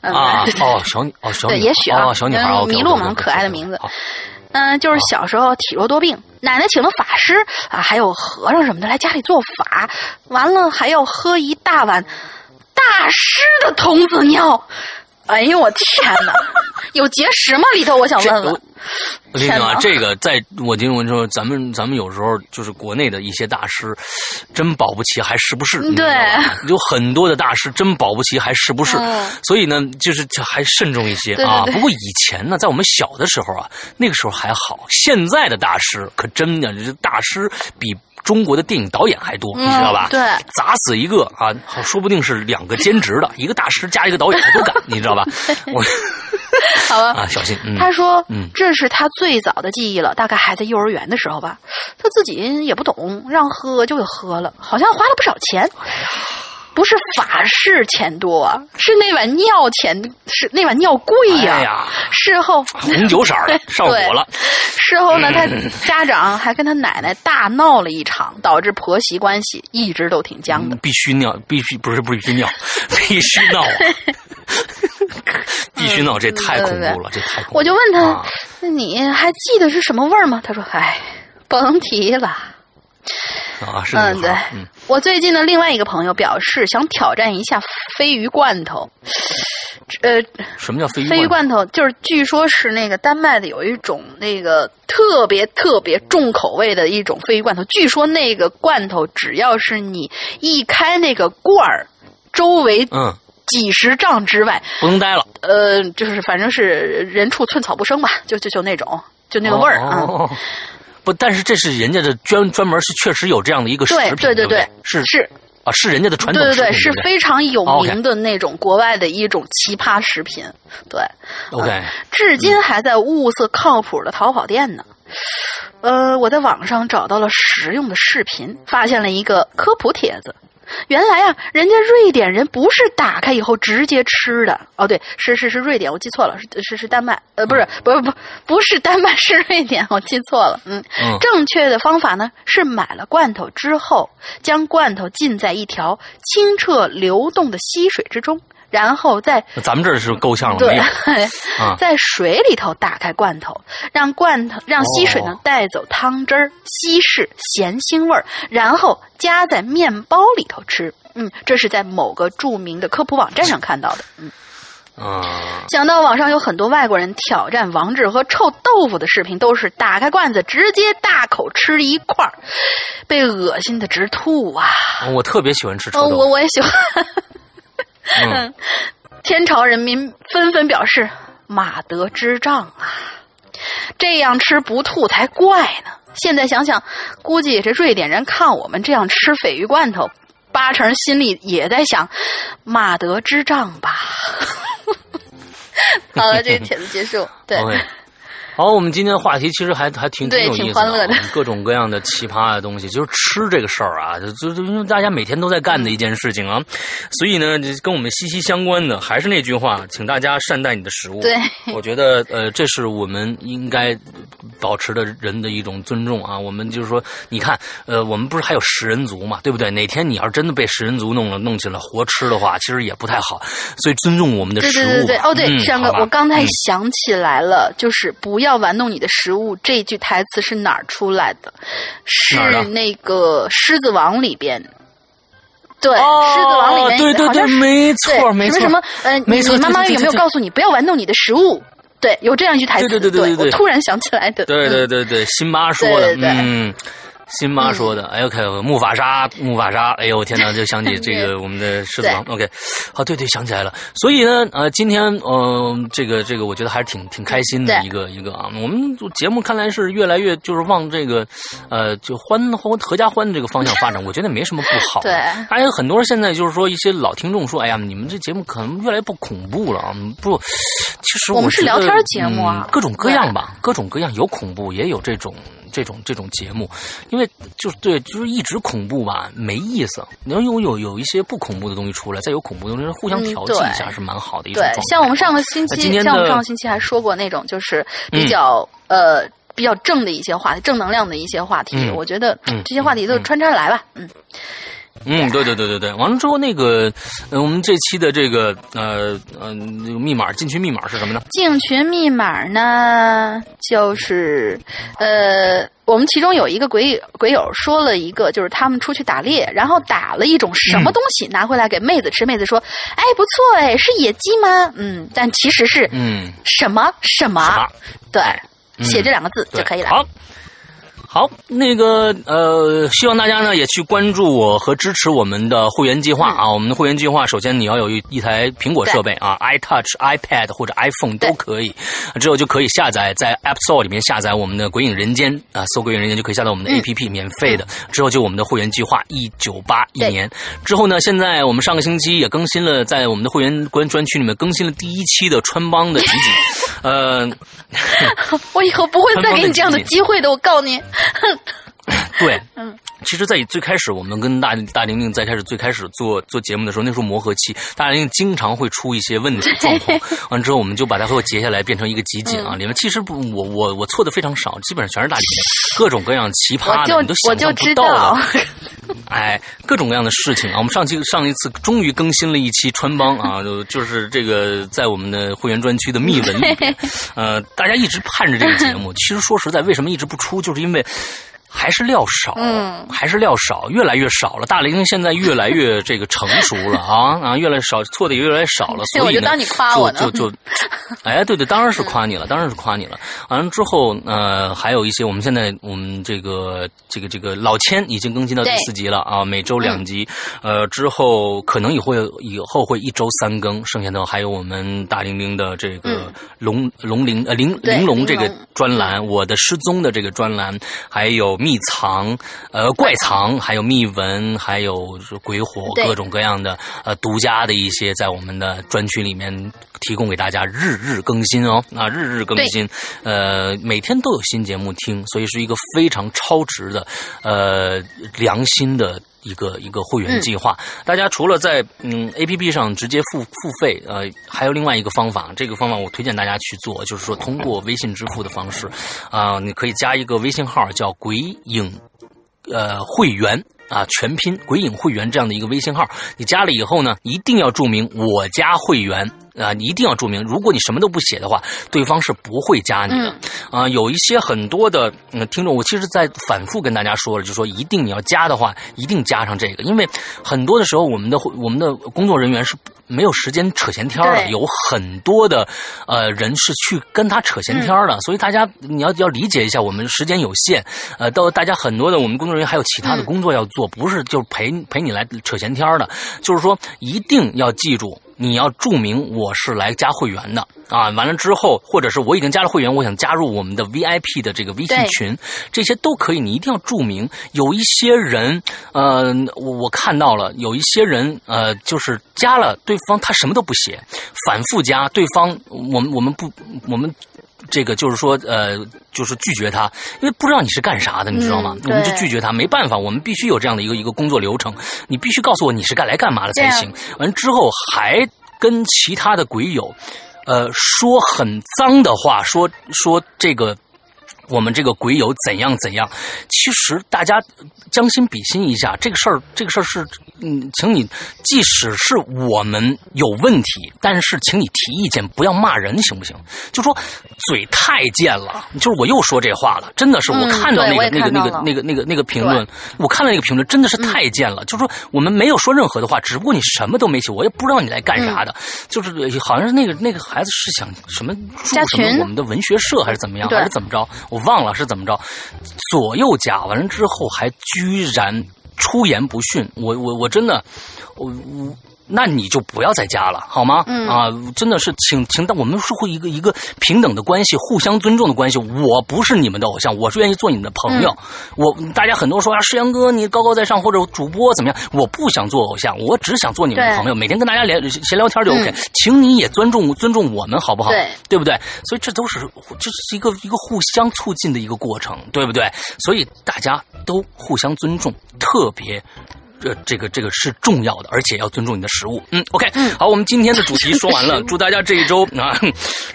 啊哦，小女哦小对，也许啊，小女孩麋鹿嘛，可爱的名字。嗯，就是小时候体弱多病，奶奶请了法师啊，还有和尚什么的来家里做法，完了还要喝一大碗大师的童子尿。哎呦我天哪！有结石吗？里头我想问问。我跟你讲啊，这个在我听我说，咱们咱们有时候就是国内的一些大师，真保不齐还是不是？对，有很多的大师真保不齐还是不是？所以呢，就是还慎重一些啊。不过以前呢，在我们小的时候啊，那个时候还好。现在的大师可真的，这大师比。中国的电影导演还多，你知道吧？对，砸死一个啊，说不定是两个兼职的，一个大师加一个导演都敢，你知道吧？我，好吧，啊，小心。他说，嗯，这是他最早的记忆了，大概还在幼儿园的时候吧。他自己也不懂，让喝就给喝了，好像花了不少钱。不是法式钱多，是那碗尿钱，是那碗尿贵呀。事后红酒色的上火了。事后呢，他家长还跟他奶奶大闹了一场，导致婆媳关系一直都挺僵的。必须尿，必须不是不是必须尿，必须闹啊，必须闹，这太恐怖了，这太……我就问他，那你还记得是什么味儿吗？他说：“哎，甭提了。”啊，是嗯，对，我最近的另外一个朋友表示想挑战一下鲱鱼罐头，呃，什么叫鲱鱼？鲱鱼罐头？就是据说是那个丹麦的有一种那个特别特别重口味的一种鲱鱼罐头，据说那个罐头只要是你一开那个罐儿，周围嗯。几十丈之外不能待了，呃，就是反正是人畜寸草不生吧，就就就那种就那个味儿啊。不，但是这是人家的专专门是确实有这样的一个食品，对对对，是是。啊，是人家的传统对对对，是非常有名的那种国外的一种奇葩食品，对，OK，至今还在物色靠谱的淘宝店呢。呃，我在网上找到了实用的视频，发现了一个科普帖子。原来啊，人家瑞典人不是打开以后直接吃的哦，对，是是是瑞典，我记错了，是是是丹麦，呃，不是，不是不不是丹麦，是瑞典，我记错了，嗯，正确的方法呢是买了罐头之后，将罐头浸在一条清澈流动的溪水之中。然后在咱们这是够呛了，对，在水里头打开罐头，让罐头让溪水呢带走汤汁儿，稀释咸腥味儿，然后夹在面包里头吃。嗯，这是在某个著名的科普网站上看到的。嗯，啊，想到网上有很多外国人挑战王志和臭豆腐的视频，都是打开罐子直接大口吃一块儿，被恶心的直吐啊！我特别喜欢吃臭豆腐，我我也喜欢。嗯，天朝人民纷纷表示马德之仗啊！这样吃不吐才怪呢。现在想想，估计这瑞典人看我们这样吃鲱鱼罐头，八成心里也在想：马德之仗吧。好了，这个帖子结束。对。好，我们今天的话题其实还还挺挺有意思的，各种各样的奇葩的东西，就是吃这个事儿啊，就就因为大家每天都在干的一件事情啊，所以呢，跟我们息息相关的还是那句话，请大家善待你的食物。对，我觉得呃，这是我们应该保持的人的一种尊重啊。我们就是说，你看，呃，我们不是还有食人族嘛，对不对？哪天你要是真的被食人族弄了弄起来活吃的话，其实也不太好。所以尊重我们的食物。对对对对，哦对，山哥，我刚才想起来了，就是不要玩弄你的食物这句台词是哪儿出来的？是那个《狮子王》里边。对，《狮子王》里面对对对，没错没错。什么什么？呃，你妈妈有没有告诉你不要玩弄你的食物？对，有这样一句台词。对对对对对，我突然想起来的。对对对对，辛巴说的。嗯。新妈说的，哎呦，看木法沙，木法沙，哎呦，我天哪，就想起这个我们的狮子王。OK，好，对对，想起来了。所以呢，呃，今天，嗯，这个这个，我觉得还是挺挺开心的一个一个啊。我们节目看来是越来越就是往这个，呃，就欢欢合家欢这个方向发展，我觉得没什么不好。对，还有很多人现在就是说一些老听众说，哎呀，你们这节目可能越来越不恐怖了啊。不，其实我们是聊天节目啊，各种各样吧，各种各样，有恐怖，也有这种。这种这种节目，因为就是对，就是一直恐怖吧，没意思。你要有有有一些不恐怖的东西出来，再有恐怖的东西互相调剂一下，是蛮好的一种对，像我们上个星期，像我们上个星期还说过那种，就是比较呃比较正的一些话题，正能量的一些话题。我觉得这些话题都穿插着来吧，嗯。嗯，对对对对对，完了之后那个，呃，我们这期的这个呃呃密码进群密码是什么呢？进群密码呢，就是呃，我们其中有一个鬼鬼友说了一个，就是他们出去打猎，然后打了一种什么东西拿回来给妹子吃，妹子说，哎，不错哎，是野鸡吗？嗯，但其实是嗯什么什么，对，写这两个字就可以了。好。好，那个呃，希望大家呢也去关注我和支持我们的会员计划啊。我们的会员计划，首先你要有一一台苹果设备啊，iTouch、iPad 或者 iPhone 都可以，之后就可以下载在 App Store 里面下载我们的《鬼影人间》啊，搜《鬼影人间》就可以下载我们的 APP，免费的。之后就我们的会员计划一九八一年之后呢，现在我们上个星期也更新了，在我们的会员关专区里面更新了第一期的穿帮的集锦。呃，我以后不会再给你这样的机会的，我告诉你。Help! 对，嗯，其实，在最开始，我们跟大大玲玲在开始最开始做做节目的时候，那时候磨合期，大玲玲经常会出一些问题状况，完之后，我们就把它给我截下来，变成一个集锦啊。里面其实不，我我我错的非常少，基本上全是大玲玲各种各样奇葩的，你都想象不到的。哎，各种各样的事情啊！我们上期上一次终于更新了一期穿帮啊，就就是这个在我们的会员专区的密文里，呃，大家一直盼着这个节目。其实说实在，为什么一直不出，就是因为。还是料少，嗯，还是料少，越来越少了。大玲现在越来越 这个成熟了啊啊，越来越少，错的也越来越少了。所以呢就当你夸我呢，就就，哎，对对，当然是夸你了，当然是夸你了。完了之后，呃，还有一些，我们现在我们这个这个这个老千已经更新到第四集了啊，每周两集。呃，之后可能也会以后会一周三更，剩下的还有我们大玲玲的这个龙龙玲呃玲玲珑这个专栏，我的失踪的这个专栏，还有。秘藏，呃，怪藏，还有秘闻，还有鬼火，各种各样的呃独家的一些，在我们的专区里面提供给大家，日日更新哦，啊，日日更新，呃，每天都有新节目听，所以是一个非常超值的，呃，良心的。一个一个会员计划，大家除了在嗯 A P P 上直接付付费，呃，还有另外一个方法，这个方法我推荐大家去做，就是说通过微信支付的方式，啊，你可以加一个微信号叫“鬼影”，呃，会员啊，全拼“鬼影会员”这样的一个微信号，你加了以后呢，一定要注明“我加会员”。啊，你一定要注明，如果你什么都不写的话，对方是不会加你的。啊，有一些很多的听众，我其实在反复跟大家说了，就说一定你要加的话，一定加上这个，因为很多的时候，我们的我们的工作人员是没有时间扯闲天的，有很多的呃人是去跟他扯闲天的，所以大家你要要理解一下，我们时间有限，呃，到大家很多的我们工作人员还有其他的工作要做，不是就陪陪你来扯闲天的，就是说一定要记住。你要注明我是来加会员的啊。完了之后，或者是我已经加了会员，我想加入我们的 VIP 的这个微信群，这些都可以。你一定要注明。有一些人，呃，我我看到了，有一些人，呃，就是加了对方，他什么都不写，反复加对方，我们我们不我们。这个就是说，呃，就是拒绝他，因为不知道你是干啥的，你知道吗？嗯我们就拒绝他，没办法，我们必须有这样的一个一个工作流程，你必须告诉我你是干来干嘛的才行。完之后还跟其他的鬼友，呃，说很脏的话，说说这个。我们这个鬼友怎样怎样？其实大家将心比心一下，这个事儿，这个事儿是，嗯，请你，即使是我们有问题，但是请你提意见，不要骂人，行不行？就说嘴太贱了，就是我又说这话了，真的是我嗯看到那个、那个那个那个那个那个评论，我看到那个评论真的是太贱了，就说我们没有说任何的话，只不过你什么都没写，我也不知道你来干啥的，就是好像是那个那个孩子是想什么入什么我们的文学社还是怎么样，还是怎么着，我忘了是怎么着，左右夹完了之后还居然出言不逊，我我我真的，我我。那你就不要再加了，好吗？嗯啊，真的是，请请，但我们是会一个一个平等的关系，互相尊重的关系。我不是你们的偶像，我是愿意做你们的朋友。我大家很多说啊，世阳哥你高高在上，或者主播怎么样？我不想做偶像，我只想做你们的朋友，每天跟大家聊闲聊天就 OK、嗯请你也尊重尊重我们，好不好？对对不对？所以这都是这是一个一个互相促进的一个过程，对不对？所以大家都互相尊重，特别。这这个这个是重要的，而且要尊重你的食物。嗯，OK，好，我们今天的主题说完了，祝大家这一周啊，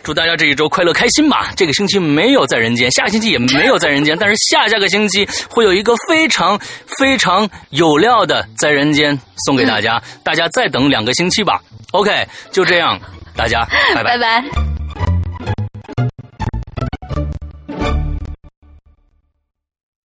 祝大家这一周快乐开心吧。这个星期没有在人间，下个星期也没有在人间，但是下下个星期会有一个非常非常有料的在人间送给大家，大家再等两个星期吧。OK，就这样，大家拜拜拜拜。